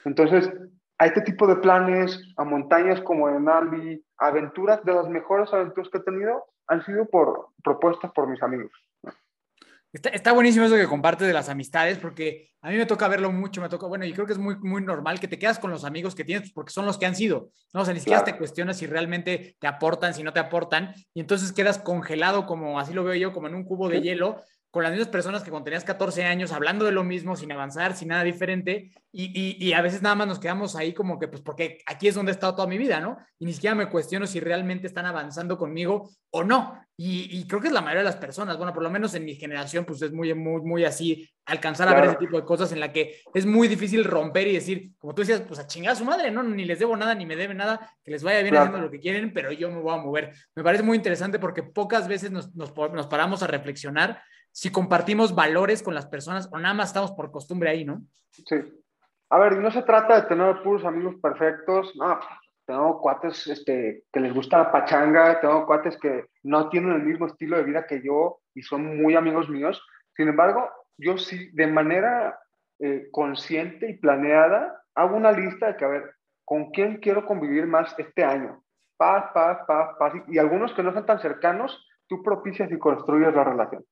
Entonces, a este tipo de planes, a montañas como en Albi, aventuras, de las mejores aventuras que he tenido, han sido por propuestas por mis amigos. Está, buenísimo eso que comparte de las amistades, porque a mí me toca verlo mucho, me toca, bueno, y creo que es muy, muy normal que te quedas con los amigos que tienes, porque son los que han sido, ¿no? O sea, ni siquiera te cuestionas si realmente te aportan, si no te aportan, y entonces quedas congelado, como así lo veo yo, como en un cubo de hielo, con las mismas personas que cuando tenías 14 años, hablando de lo mismo, sin avanzar, sin nada diferente, y, a veces nada más nos quedamos ahí como que, pues porque aquí es donde he estado toda mi vida, ¿no? Y ni siquiera me cuestiono si realmente están avanzando conmigo o no. Y, creo que es la mayoría de las personas, bueno, por lo menos en mi generación, pues es muy, muy, muy así, alcanzar a ver ese tipo de cosas en la que es muy difícil romper y decir, como tú decías, pues a chingar a su madre, ¿no? Ni les debo nada, ni me debe nada, que les vaya bien haciendo lo que quieren, pero yo me voy a mover. Me parece muy interesante porque pocas veces nos, nos, nos paramos a reflexionar si compartimos valores con las personas o nada más estamos por costumbre ahí, ¿no? Sí. A ver, no se trata de tener puros amigos perfectos, no, tengo cuates este, que les gusta la pachanga, tengo cuates que no tienen el mismo estilo de vida que yo y son muy amigos míos. Sin embargo, yo sí, de manera eh, consciente y planeada, hago una lista de que, a ver, ¿con quién quiero convivir más este año? Paz, paz, paz, paz. Y algunos que no son tan cercanos, tú propicias y construyes la relación.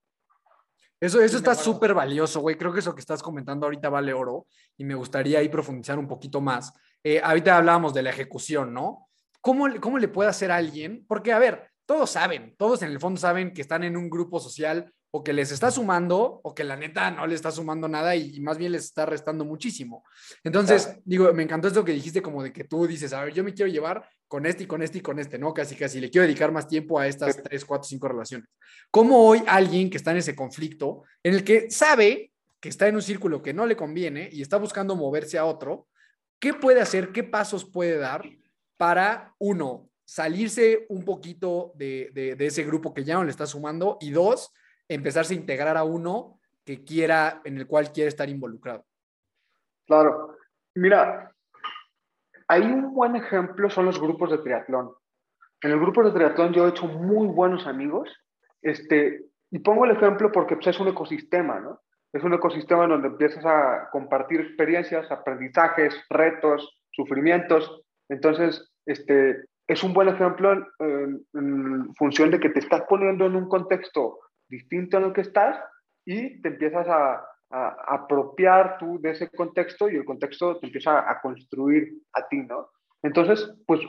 Eso, eso está súper valioso, güey. Creo que eso que estás comentando ahorita vale oro y me gustaría ahí profundizar un poquito más. Eh, ahorita hablábamos de la ejecución, ¿no? ¿Cómo, ¿Cómo le puede hacer a alguien? Porque, a ver, todos saben, todos en el fondo saben que están en un grupo social o que les está sumando o que la neta no les está sumando nada y, más bien les está restando muchísimo. Entonces, digo, me encantó esto que dijiste como de que tú dices, a ver, yo me quiero llevar con este y con este y con este, ¿no? Casi, casi, le quiero dedicar más tiempo a estas tres, cuatro, cinco relaciones. ¿Cómo hoy alguien que está en ese conflicto, en el que sabe que está en un círculo que no le conviene y está buscando moverse a otro, ¿qué puede hacer? ¿Qué pasos puede dar para, uno, salirse un poquito de, de ese grupo que ya no le está sumando y dos, empezarse a integrar a uno que quiera, en el cual quiere estar involucrado. Claro. Mira, hay un buen ejemplo son los grupos de triatlón. En el grupo de triatlón yo he hecho muy buenos amigos, este, y pongo el ejemplo porque pues, es un ecosistema, ¿no? Es un ecosistema donde empiezas a compartir experiencias, aprendizajes, retos, sufrimientos. Entonces, este, es un buen ejemplo en, en función de que te estás poniendo en un contexto distinto en el que estás y te empiezas a, apropiar tú de ese contexto y el contexto te empieza a construir a ti, ¿no? Entonces, pues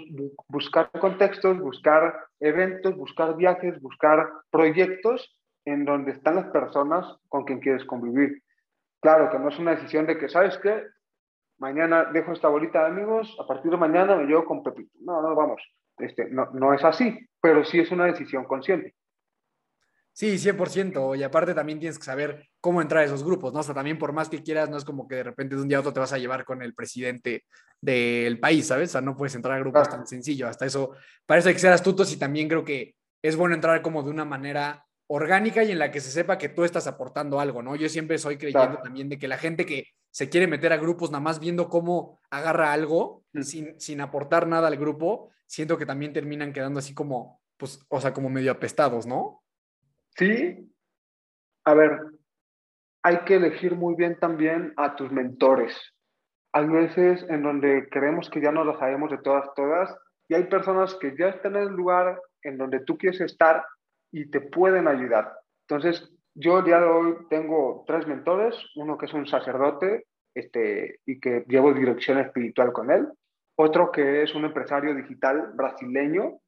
buscar contextos, buscar eventos, buscar viajes, buscar proyectos en donde están las personas con quien quieres convivir. Claro que no es una decisión de que, ¿sabes qué? Mañana dejo esta bolita de amigos, a partir de mañana me llevo con Pepito. No, no, vamos. Este, no, no es así, pero sí es una decisión consciente. Sí, 100%. Y aparte también tienes que saber cómo entrar a esos grupos, ¿no? O sea, también por más que quieras, no es como que de repente de un día a otro te vas a llevar con el presidente del país, ¿sabes? O sea, no puedes entrar a grupos tan sencillo. Hasta eso, para eso hay que ser astutos y también creo que es bueno entrar como de una manera orgánica y en la que se sepa que tú estás aportando algo, ¿no? Yo siempre soy creyendo también de que la gente que se quiere meter a grupos nada más viendo cómo agarra algo mm. sin, sin aportar nada al grupo, siento que también terminan quedando así como, pues, o sea, como medio apestados, ¿no? Sí, a ver, hay que elegir muy bien también a tus mentores. Hay veces en donde creemos que ya no lo sabemos de todas, todas, y hay personas que ya están en el lugar en donde tú quieres estar y te pueden ayudar. Entonces, yo el día de hoy tengo tres mentores, uno que es un sacerdote este, y que llevo dirección espiritual con él, otro que es un empresario digital brasileño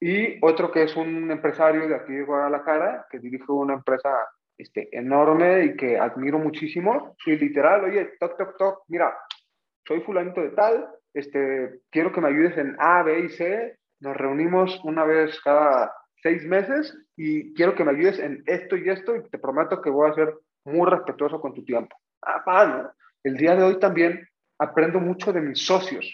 y otro que es un empresario de aquí de Guadalajara, que dirige una empresa este, enorme y que admiro muchísimo. Y literal, oye, toc, toc, toc, mira, soy fulanito de tal, este, quiero que me ayudes en A, B y C. Nos reunimos una vez cada seis meses y quiero que me ayudes en esto y esto y te prometo que voy a ser muy respetuoso con tu tiempo. Ah, ¿no? El día de hoy también aprendo mucho de mis socios.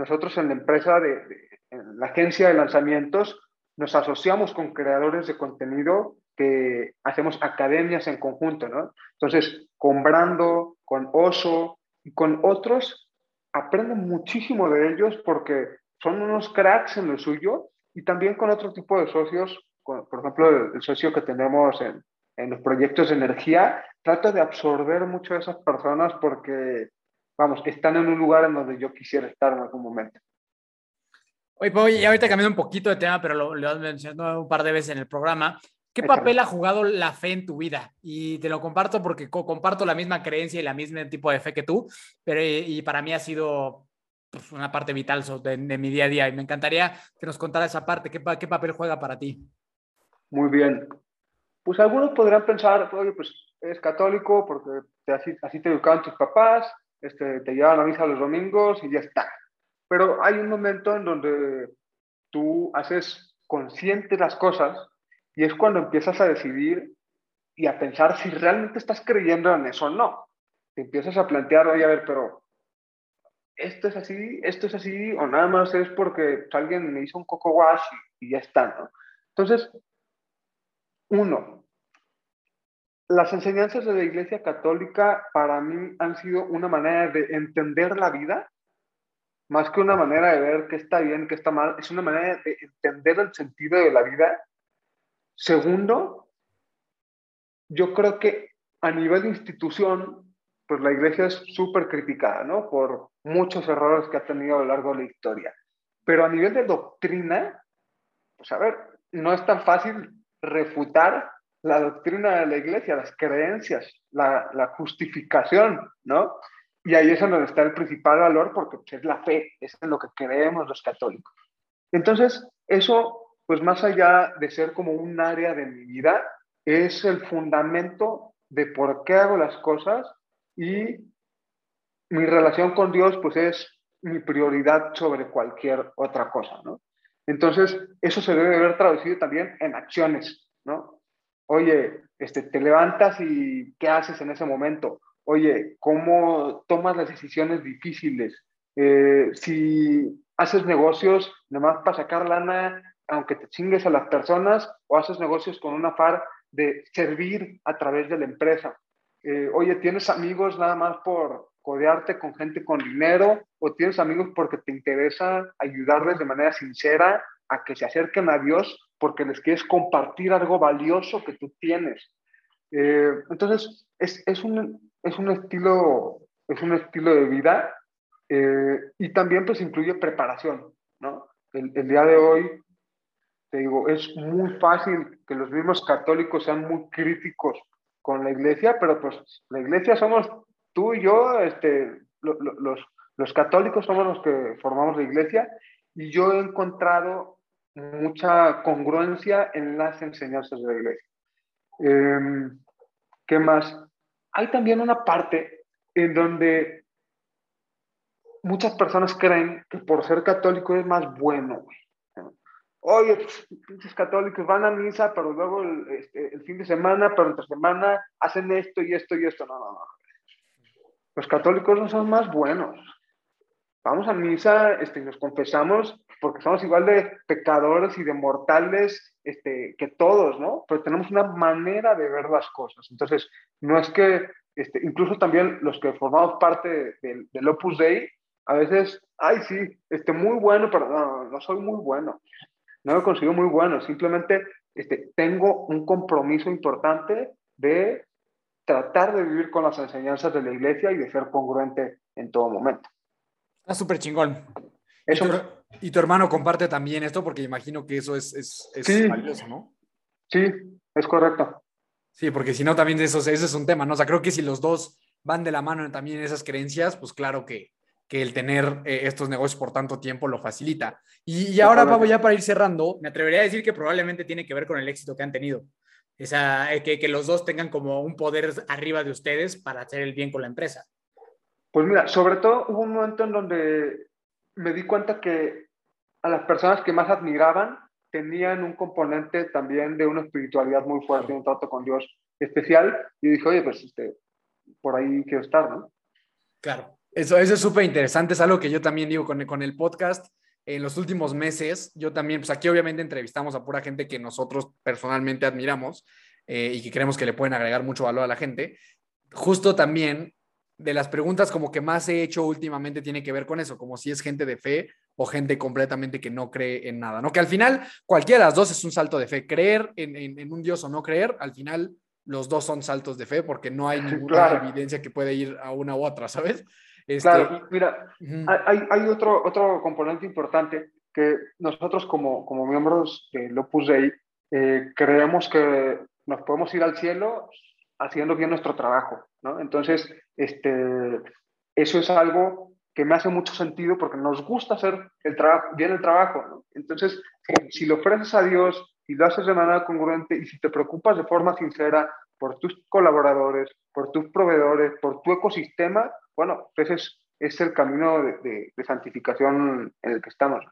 Nosotros en la empresa, de, en la agencia de lanzamientos, nos asociamos con creadores de contenido que hacemos academias en conjunto, ¿no? Entonces, con Brando, con Oso y con otros, aprendo muchísimo de ellos porque son unos cracks en lo suyo y también con otro tipo de socios, por ejemplo, el, socio que tenemos en, en, los proyectos de energía, trato de absorber mucho de esas personas porque, vamos, están en un lugar en donde yo quisiera estar en algún momento. Oye, Pau, y ahorita cambiando un poquito de tema, pero lo, lo has mencionado un par de veces en el programa. ¿Qué papel ha jugado la fe en tu vida? Y te lo comparto porque comparto la misma creencia y la misma tipo de fe que tú, pero y para mí ha sido pues, una parte vital de, mi día a día y me encantaría que nos contara esa parte. ¿Qué, ¿Qué, papel juega para ti? Muy bien. Pues algunos podrán pensar, pues es católico porque te, así, así, te educaban tus papás, este, te llevan a misa los domingos y ya está. Pero hay un momento en donde tú haces consciente las cosas y es cuando empiezas a decidir y a pensar si realmente estás creyendo en eso o no. Te empiezas a plantear, oye, a ver, pero esto es así, esto es así, o nada más es porque alguien me hizo un coco wash y, ya está, ¿no? Entonces, uno, las enseñanzas de la Iglesia Católica para mí han sido una manera de entender la vida, más que una manera de ver qué está bien, qué está mal, es una manera de entender el sentido de la vida. Segundo, yo creo que a nivel de institución, pues la iglesia es súper criticada, ¿no? Por muchos errores que ha tenido a lo largo de la historia. Pero a nivel de doctrina, pues a ver, no es tan fácil refutar la doctrina de la iglesia, las creencias, la, la justificación, ¿no? Y ahí es donde está el principal valor porque pues, es la fe, es en lo que creemos los católicos. Entonces, eso, pues más allá de ser como un área de mi vida, es el fundamento de por qué hago las cosas y mi relación con Dios pues es mi prioridad sobre cualquier otra cosa, ¿no? Entonces, eso se debe ver traducido también en acciones, ¿no? Oye, este, te levantas y ¿qué haces en ese momento? Oye, ¿cómo tomas las decisiones difíciles? Eh, si haces negocios nomás para sacar lana, aunque te chingues a las personas, o haces negocios con una par de servir a través de la empresa. Eh, oye, ¿tienes amigos nada más por codearte con gente con dinero o tienes amigos porque te interesa ayudarles de manera sincera a que se acerquen a Dios porque les quieres compartir algo valioso que tú tienes? Eh, entonces, es, es, un, es, un estilo, es un estilo de vida eh, y también pues incluye preparación, ¿no? El, el día de hoy, te digo, es muy fácil que los mismos católicos sean muy críticos con la iglesia, pero pues la iglesia somos tú y yo, este, los, los católicos somos los que formamos la iglesia y yo he encontrado mucha congruencia en las enseñanzas de la iglesia. Em, ¿Qué más? Hay también una parte en donde muchas personas creen que por ser católico es más bueno, güey oye, pues, pinches católicos van a misa, pero luego este, el, fin de semana, pero entre semana hacen esto y esto y esto. No, no, no. Los católicos no son más buenos. Vamos a misa este, nos confesamos porque somos igual de pecadores y de mortales este, que todos, ¿no? Pero tenemos una manera de ver las cosas. Entonces, no es que, este, incluso también los que formamos parte del, Opus Dei, a veces, ay, sí, este, muy bueno, pero no, no soy muy bueno no lo consigo muy bueno, simplemente este, tengo un compromiso importante de tratar de vivir con las enseñanzas de la iglesia y de ser congruente en todo momento. Está súper chingón. Eso, y, tu, hermano comparte también esto porque imagino que eso es, es, es valioso, ¿no? Sí, es correcto. Sí, porque si no, también eso, ese es un tema, ¿no? O sea, creo que si los dos van de la mano también en esas creencias, pues claro que, que el tener eh, estos negocios por tanto tiempo lo facilita. Y, ahora, Pablo, ya para ir cerrando, me atrevería a decir que probablemente tiene que ver con el éxito que han tenido. Esa, eh, que, que los dos tengan como un poder arriba de ustedes para hacer el bien con la empresa. Pues mira, sobre todo hubo un momento en donde me di cuenta que a las personas que más admiraban tenían un componente también de una espiritualidad muy fuerte, un trato con Dios especial. Y dije, oye, pues este, por ahí quiero estar, ¿no? Claro, eso, eso es súper interesante, es algo que yo también digo con, con el podcast. En los últimos meses, yo también, pues aquí obviamente entrevistamos a pura gente que nosotros personalmente admiramos eh, y que creemos que le pueden agregar mucho valor a la gente. Justo también de las preguntas como que más he hecho últimamente tiene que ver con eso, como si es gente de fe o gente completamente que no cree en nada, ¿no? Que al final cualquiera de las dos es un salto de fe, creer en, en, un Dios o no creer, al final los dos son saltos de fe porque no hay ninguna evidencia que puede ir a una u otra, ¿sabes? Este... Claro, mira, hay, hay, otro, otro componente importante que nosotros como, como miembros del Opus Dei eh, creemos que nos podemos ir al cielo haciendo bien nuestro trabajo, ¿no? Entonces, este, eso es algo que me hace mucho sentido porque nos gusta hacer el trabajo, bien el trabajo, ¿no? Entonces, si, lo ofreces a Dios y lo haces de manera congruente y si te preocupas de forma sincera por tus colaboradores, por tus proveedores, por tu ecosistema, bueno, ese es, es el camino de, de santificación en el que estamos.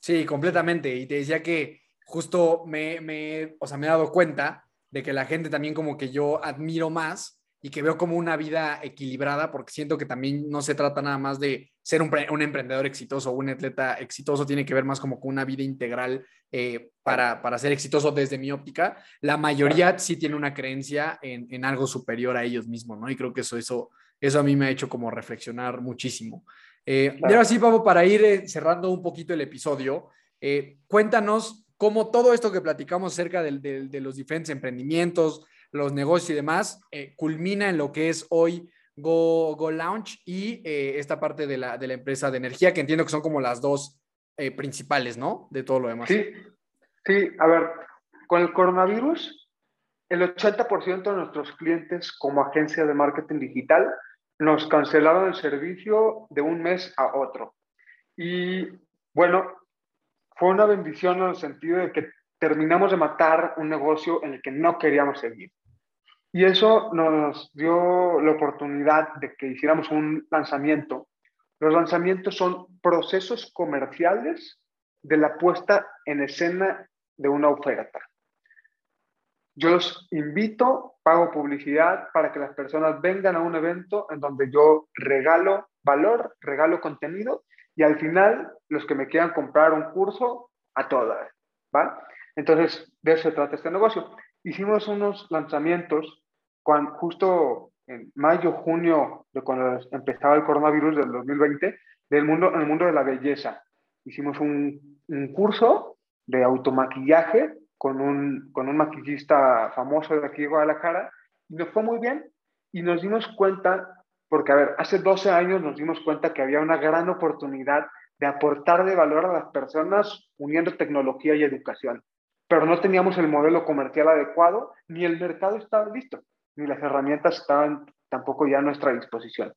Sí, completamente. Y te decía que justo me, me, o sea, me he dado cuenta de que la gente también como que yo admiro más y que veo como una vida equilibrada, porque siento que también no se trata nada más de ser un, emprendedor exitoso o un atleta exitoso, tiene que ver más como con una vida integral eh, para, para, ser exitoso desde mi óptica. La mayoría sí tiene una creencia en, algo superior a ellos mismos, ¿no? Y creo que eso, eso, eso a mí me ha hecho como reflexionar muchísimo. Eh, Y ahora sí, Pablo, para ir eh, cerrando un poquito el episodio, eh, cuéntanos cómo todo esto que platicamos acerca de, los diferentes emprendimientos, los negocios y demás, eh, culmina en lo que es hoy Go, Go Launch y eh, esta parte de la, de la, empresa de energía, que entiendo que son como las dos eh, principales, ¿no? De todo lo demás. Sí, sí, a ver, con el coronavirus, el 80% de nuestros clientes como agencia de marketing digital nos cancelaron el servicio de un mes a otro. Y bueno, fue una bendición en el sentido de que terminamos de matar un negocio en el que no queríamos seguir. Y eso nos dio la oportunidad de que hiciéramos un lanzamiento. Los lanzamientos son procesos comerciales de la puesta en escena de una oferta. Yo los invito, pago publicidad para que las personas vengan a un evento en donde yo regalo valor, regalo contenido y al final los que me quieran comprar un curso a todas, ¿va? Entonces, de eso se trata este negocio. Hicimos unos lanzamientos cuando, justo en mayo, junio, de cuando empezaba el coronavirus del 2020, del mundo, en el mundo de la belleza. Hicimos un, un curso de automaquillaje con un, con un maquillista famoso de aquí de Guadalajara y nos fue muy bien y nos dimos cuenta porque, a ver, hace 12 años nos dimos cuenta que había una gran oportunidad de aportar de valor a las personas uniendo tecnología y educación, pero no teníamos el modelo comercial adecuado, ni el mercado estaba listo, ni las herramientas estaban tampoco ya a nuestra disposición.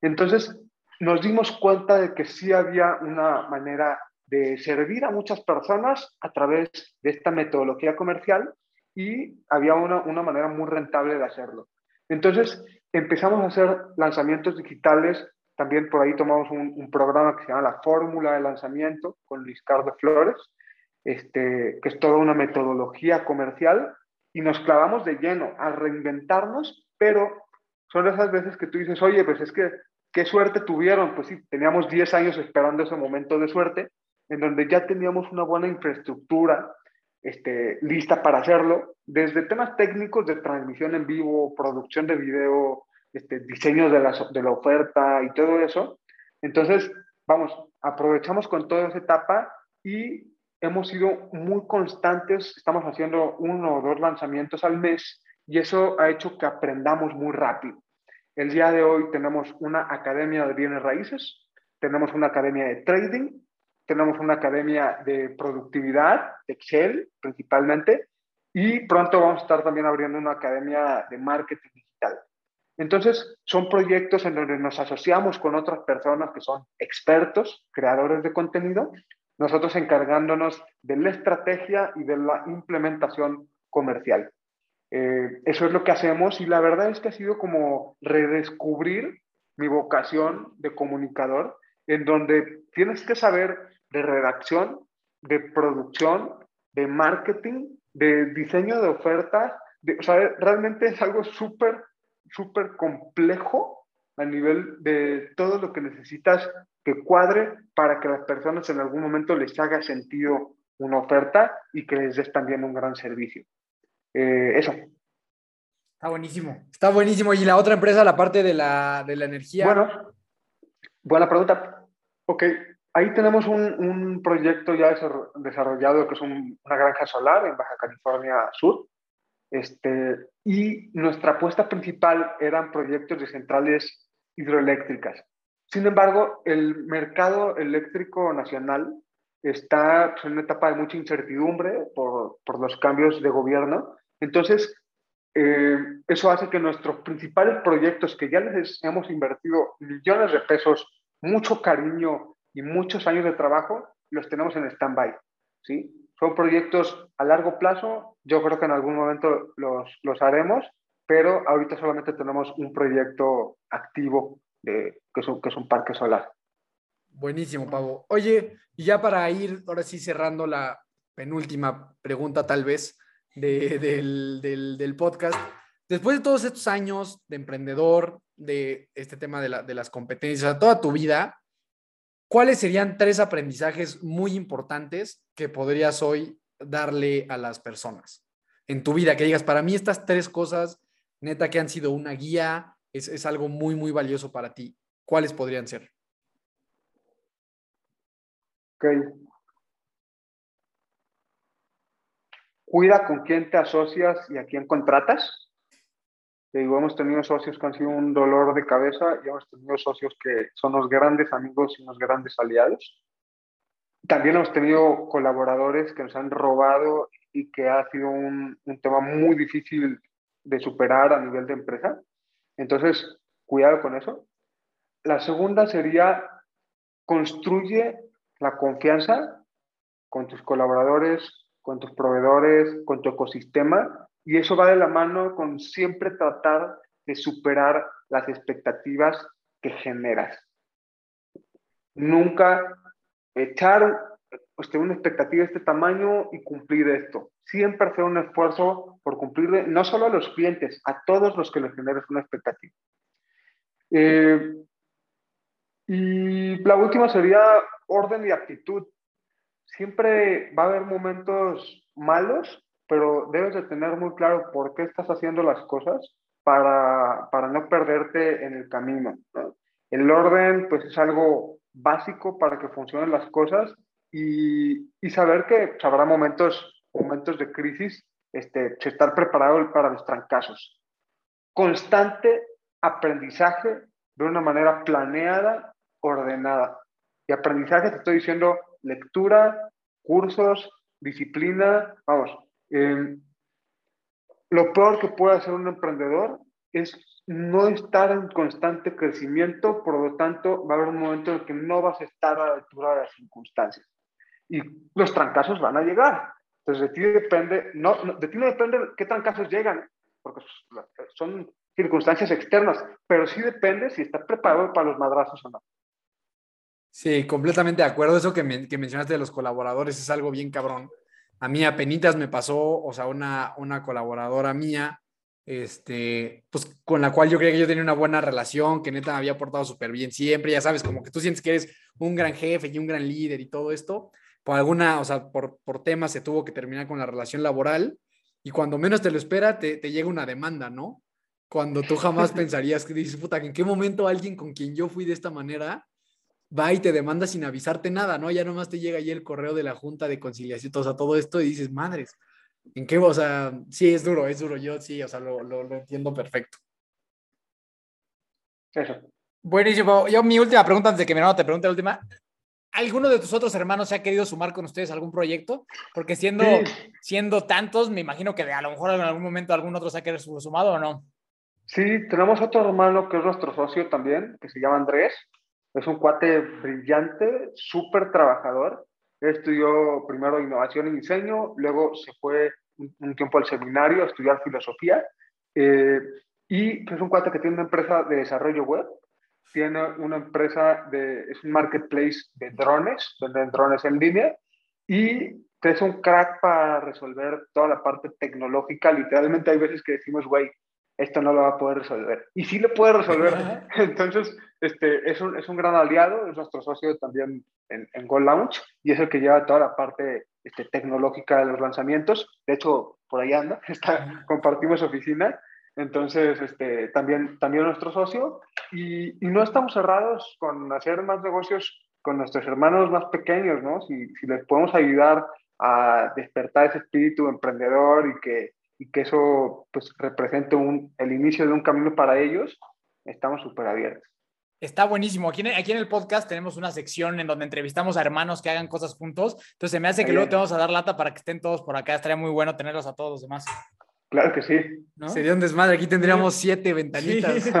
Entonces, nos dimos cuenta de que sí había una manera de servir a muchas personas a través de esta metodología comercial y había una, una manera muy rentable de hacerlo. Entonces, empezamos a hacer lanzamientos digitales. También por ahí tomamos un, programa que se llama la Fórmula de Lanzamiento con Luis Carlos Flores, este, que es toda una metodología comercial. Y nos clavamos de lleno a reinventarnos, pero son esas veces que tú dices, oye, pues es que, ¿qué suerte tuvieron? Pues sí, teníamos 10 años esperando ese momento de suerte, en donde ya teníamos una buena infraestructura, este, lista para hacerlo, desde temas técnicos de transmisión en vivo, producción de video, este, diseño de la, de la oferta y todo eso. Entonces, vamos, aprovechamos con toda esa etapa y hemos sido muy constantes, estamos haciendo uno o dos lanzamientos al mes y eso ha hecho que aprendamos muy rápido. El día de hoy tenemos una academia de bienes raíces, tenemos una academia de trading, tenemos una academia de productividad, Excel principalmente, y pronto vamos a estar también abriendo una academia de marketing digital. Entonces, son proyectos en donde nos asociamos con otras personas que son expertos, creadores de contenido, nosotros encargándonos de la estrategia y de la implementación comercial. Eh, eso es lo que hacemos y la verdad es que ha sido como redescubrir mi vocación de comunicador, en donde tienes que saber de redacción, de producción, de marketing, de diseño de ofertas. o sea, realmente es algo súper, súper complejo a nivel de todo lo que necesitas que cuadre para que las personas en algún momento les haga sentido una oferta y que les des también un gran servicio. Eh, eso. Está buenísimo. Está buenísimo. ¿Y la otra empresa, la parte de la, de la energía? Bueno, buena pregunta. Ok, ahí tenemos un, un proyecto ya desarrollado que es una granja solar en Baja California Sur. Este, y nuestra apuesta principal eran proyectos de centrales hidroeléctricas. Sin embargo, el mercado eléctrico nacional está pues, en una etapa de mucha incertidumbre por, por los cambios de gobierno. Entonces, eh, eso hace que nuestros principales proyectos, que ya les hemos invertido millones de pesos, mucho cariño y muchos años de trabajo, los tenemos en stand-by. ¿sí? Son proyectos a largo plazo, yo creo que en algún momento los, los haremos, pero ahorita solamente tenemos un proyecto activo de, que, es un, que es un parque solar. Buenísimo, Pavo. Oye, y ya para ir ahora sí cerrando la penúltima pregunta tal vez del, del, del, podcast, después de todos estos años de emprendedor, de este tema de, la, de las competencias, toda tu vida, ¿cuáles serían tres aprendizajes muy importantes que podrías hoy darle a las personas en tu vida? Que digas, para mí estas tres cosas, neta, que han sido una guía, es, es algo muy, muy valioso para ti. ¿Cuáles podrían ser? Ok. Cuida con quién te asocias y a quién contratas. Digo, hemos tenido socios que han sido un dolor de cabeza y hemos tenido socios que son los grandes amigos y unos grandes aliados. También hemos tenido colaboradores que nos han robado y que ha sido un, un tema muy difícil de superar a nivel de empresa. Entonces, cuidado con eso. La segunda sería, construye la confianza con tus colaboradores, con tus proveedores, con tu ecosistema, y eso va de la mano con siempre tratar de superar las expectativas que generas. Nunca echar este, una expectativa de este tamaño y cumplir esto. Siempre hacer un esfuerzo por cumplirle, no solo a los clientes, a todos los que les generes una expectativa. Eh, y la última sería orden y actitud. Siempre va a haber momentos malos, pero debes de tener muy claro por qué estás haciendo las cosas para, para no perderte en el camino. El orden, pues, es algo básico para que funcionen las cosas y, y saber que pues, habrá momentos, momentos de crisis, este, estar preparado para los trancazos. Constante aprendizaje de una manera planeada ordenada. Y aprendizaje, te estoy diciendo lectura, cursos, disciplina, vamos. Em, lo peor que puede hacer un emprendedor es no estar en constante crecimiento, por lo tanto va a haber un momento en que no vas a estar a la altura de las circunstancias. Y los trancazos van a llegar. Entonces de ti depende, no, de ti no depende qué trancazos llegan, porque son circunstancias externas, pero sí depende si estás preparado para los madrazos o no. Sí, completamente de acuerdo. Eso que, mencionaste de los colaboradores es algo bien cabrón. A mí a penitas me pasó, o sea, una, una colaboradora mía, este, pues con la cual yo creía que yo tenía una buena relación, que neta me había portado súper bien siempre, ya sabes, como que tú sientes que eres un gran jefe y un gran líder y todo esto. Por alguna, o sea, por, por temas se tuvo que terminar con la relación laboral y cuando menos te lo espera, te, te llega una demanda, ¿no? Cuando tú jamás pensarías que dices, puta, ¿en qué momento alguien con quien yo fui de esta manera va y te demanda sin avisarte nada, ¿no? Ya nomás te llega ahí el correo de la Junta de Conciliación, o sea, todo esto y dices, madres, ¿en qué? O sea, sí, es duro, es duro, yo sí, o sea, lo, lo, entiendo perfecto. Eso. Buenísimo. Yo mi última pregunta, antes de que mi hermano te pregunte la última. ¿Alguno de tus otros hermanos se ha querido sumar con ustedes a algún proyecto? Porque siendo, siendo tantos, me imagino que a lo mejor en algún momento algún otro se ha querido sumado o no. Sí, tenemos otro hermano que es nuestro socio también, que se llama Andrés. Es un cuate brillante, súper trabajador. Estudió primero innovación y diseño, luego se fue un, tiempo al seminario a estudiar filosofía. Eh, y es un cuate que tiene una empresa de desarrollo web. Tiene una empresa de, es un marketplace de drones, venden drones en línea. y es un crack para resolver toda la parte tecnológica. Literalmente hay veces que decimos, güey, esto no lo va a poder resolver. Y sí lo puede resolver. Entonces, este, es, un, es un gran aliado, es nuestro socio también en, en Go Launch y es el que lleva toda la parte este, tecnológica de los lanzamientos. De hecho, por ahí anda, está, compartimos oficina. Entonces, este, también, también nuestro socio. Y, y, no estamos cerrados con hacer más negocios con nuestros hermanos más pequeños, ¿no? Si, si les podemos ayudar a despertar ese espíritu emprendedor y que, y que eso pues, represente un, el inicio de un camino para ellos, estamos súper abiertos. Está buenísimo. Aquí en, aquí en el podcast tenemos una sección en donde entrevistamos a hermanos que hagan cosas juntos. Entonces se me hace que luego te vamos a dar lata para que estén todos por acá. Estaría muy bueno tenerlos a todos los demás. Claro que sí. ¿No? Sería un desmadre. Aquí tendríamos siete ventanitas. Sí.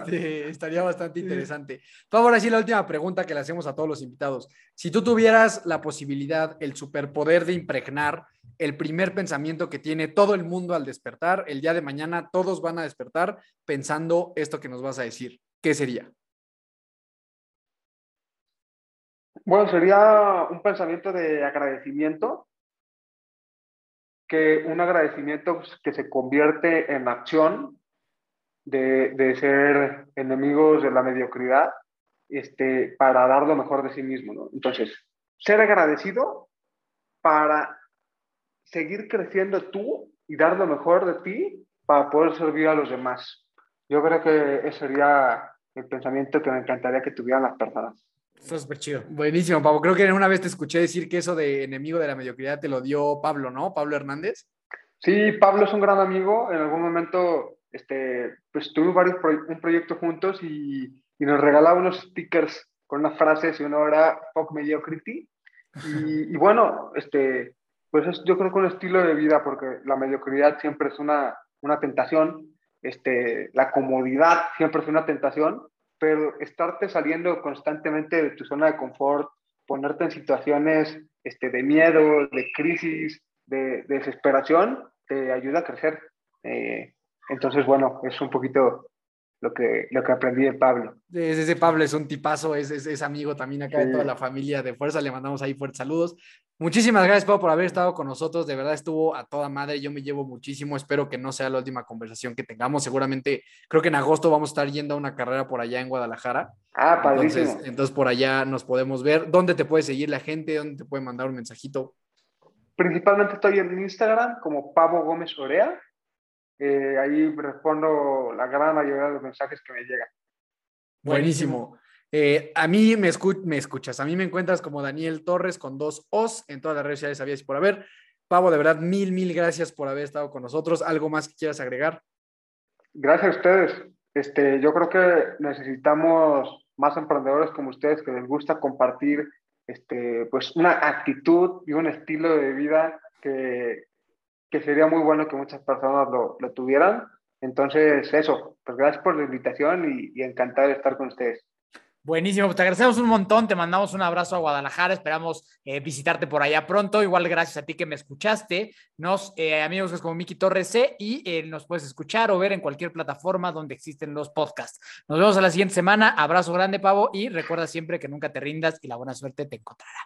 Este, estaría bastante interesante. Por favor, así la última pregunta que le hacemos a todos los invitados. Si tú tuvieras la posibilidad, el superpoder de impregnar el primer pensamiento que tiene todo el mundo al despertar, el día de mañana todos van a despertar pensando esto que nos vas a decir. ¿Qué sería? Bueno, sería un pensamiento de agradecimiento que un agradecimiento que se convierte en acción de, de ser enemigos de la mediocridad este, para dar lo mejor de sí mismo. ¿no? Entonces, ser agradecido para seguir creciendo tú y dar lo mejor de ti para poder servir a los demás. Yo creo que ese sería el pensamiento que me encantaría que tuvieran las personas. Está súper chido. Buenísimo, Pablo. Creo que una vez te escuché decir que eso de enemigo de la mediocridad te lo dio Pablo, ¿no? Pablo Hernández. Sí, Pablo es un gran amigo. En algún momento, este, pues tuvimos varios pro un proyecto juntos y, y, nos regalaba unos stickers con unas frases y uno era Fuck Mediocrity. Y, y bueno, este, pues es, yo creo que un estilo de vida, porque la mediocridad siempre es una, una tentación, este, la comodidad siempre es una tentación, pero estarte saliendo constantemente de tu zona de confort, ponerte en situaciones este, de miedo, de crisis, de, de desesperación, te ayuda a crecer. Eh, entonces, bueno, es un poquito lo que, lo que aprendí de Pablo. Ese Pablo es un tipazo, es, es, es amigo también acá sí. de toda la familia de Fuerza, le mandamos ahí fuertes saludos. Muchísimas gracias, Pablo, por haber estado con nosotros, de verdad estuvo a toda madre, yo me llevo muchísimo, espero que no sea la última conversación que tengamos, seguramente, creo que en agosto vamos a estar yendo a una carrera por allá en Guadalajara. Ah, padrísimo. Entonces, entonces por allá nos podemos ver. ¿Dónde te puede seguir la gente? ¿Dónde te puede mandar un mensajito? Principalmente estoy en Instagram como Pavo Gómez Orea, eh, ahí respondo la gran mayoría de los mensajes que me llegan. Buenísimo. Eh, a mí me, escu me, escuchas, a mí me encuentras como Daniel Torres con dos O's en todas las redes sociales, sabías por haber. Pavo, de verdad, mil, mil gracias por haber estado con nosotros. ¿Algo más que quieras agregar? Gracias a ustedes. Este, yo creo que necesitamos más emprendedores como ustedes que les gusta compartir este, pues una actitud y un estilo de vida que, que sería muy bueno que muchas personas lo, lo tuvieran. Entonces, eso, pues gracias por la invitación y, y encantado de estar con ustedes. Buenísimo, pues te agradecemos un montón, te mandamos un abrazo a Guadalajara, esperamos eh, visitarte por allá pronto, igual gracias a ti que me escuchaste, nos, eh, amigos como Miki Torres C y eh, nos puedes escuchar o ver en cualquier plataforma donde existen los podcasts. Nos vemos a la siguiente semana, abrazo grande Pavo y recuerda siempre que nunca te rindas y la buena suerte te encontrará.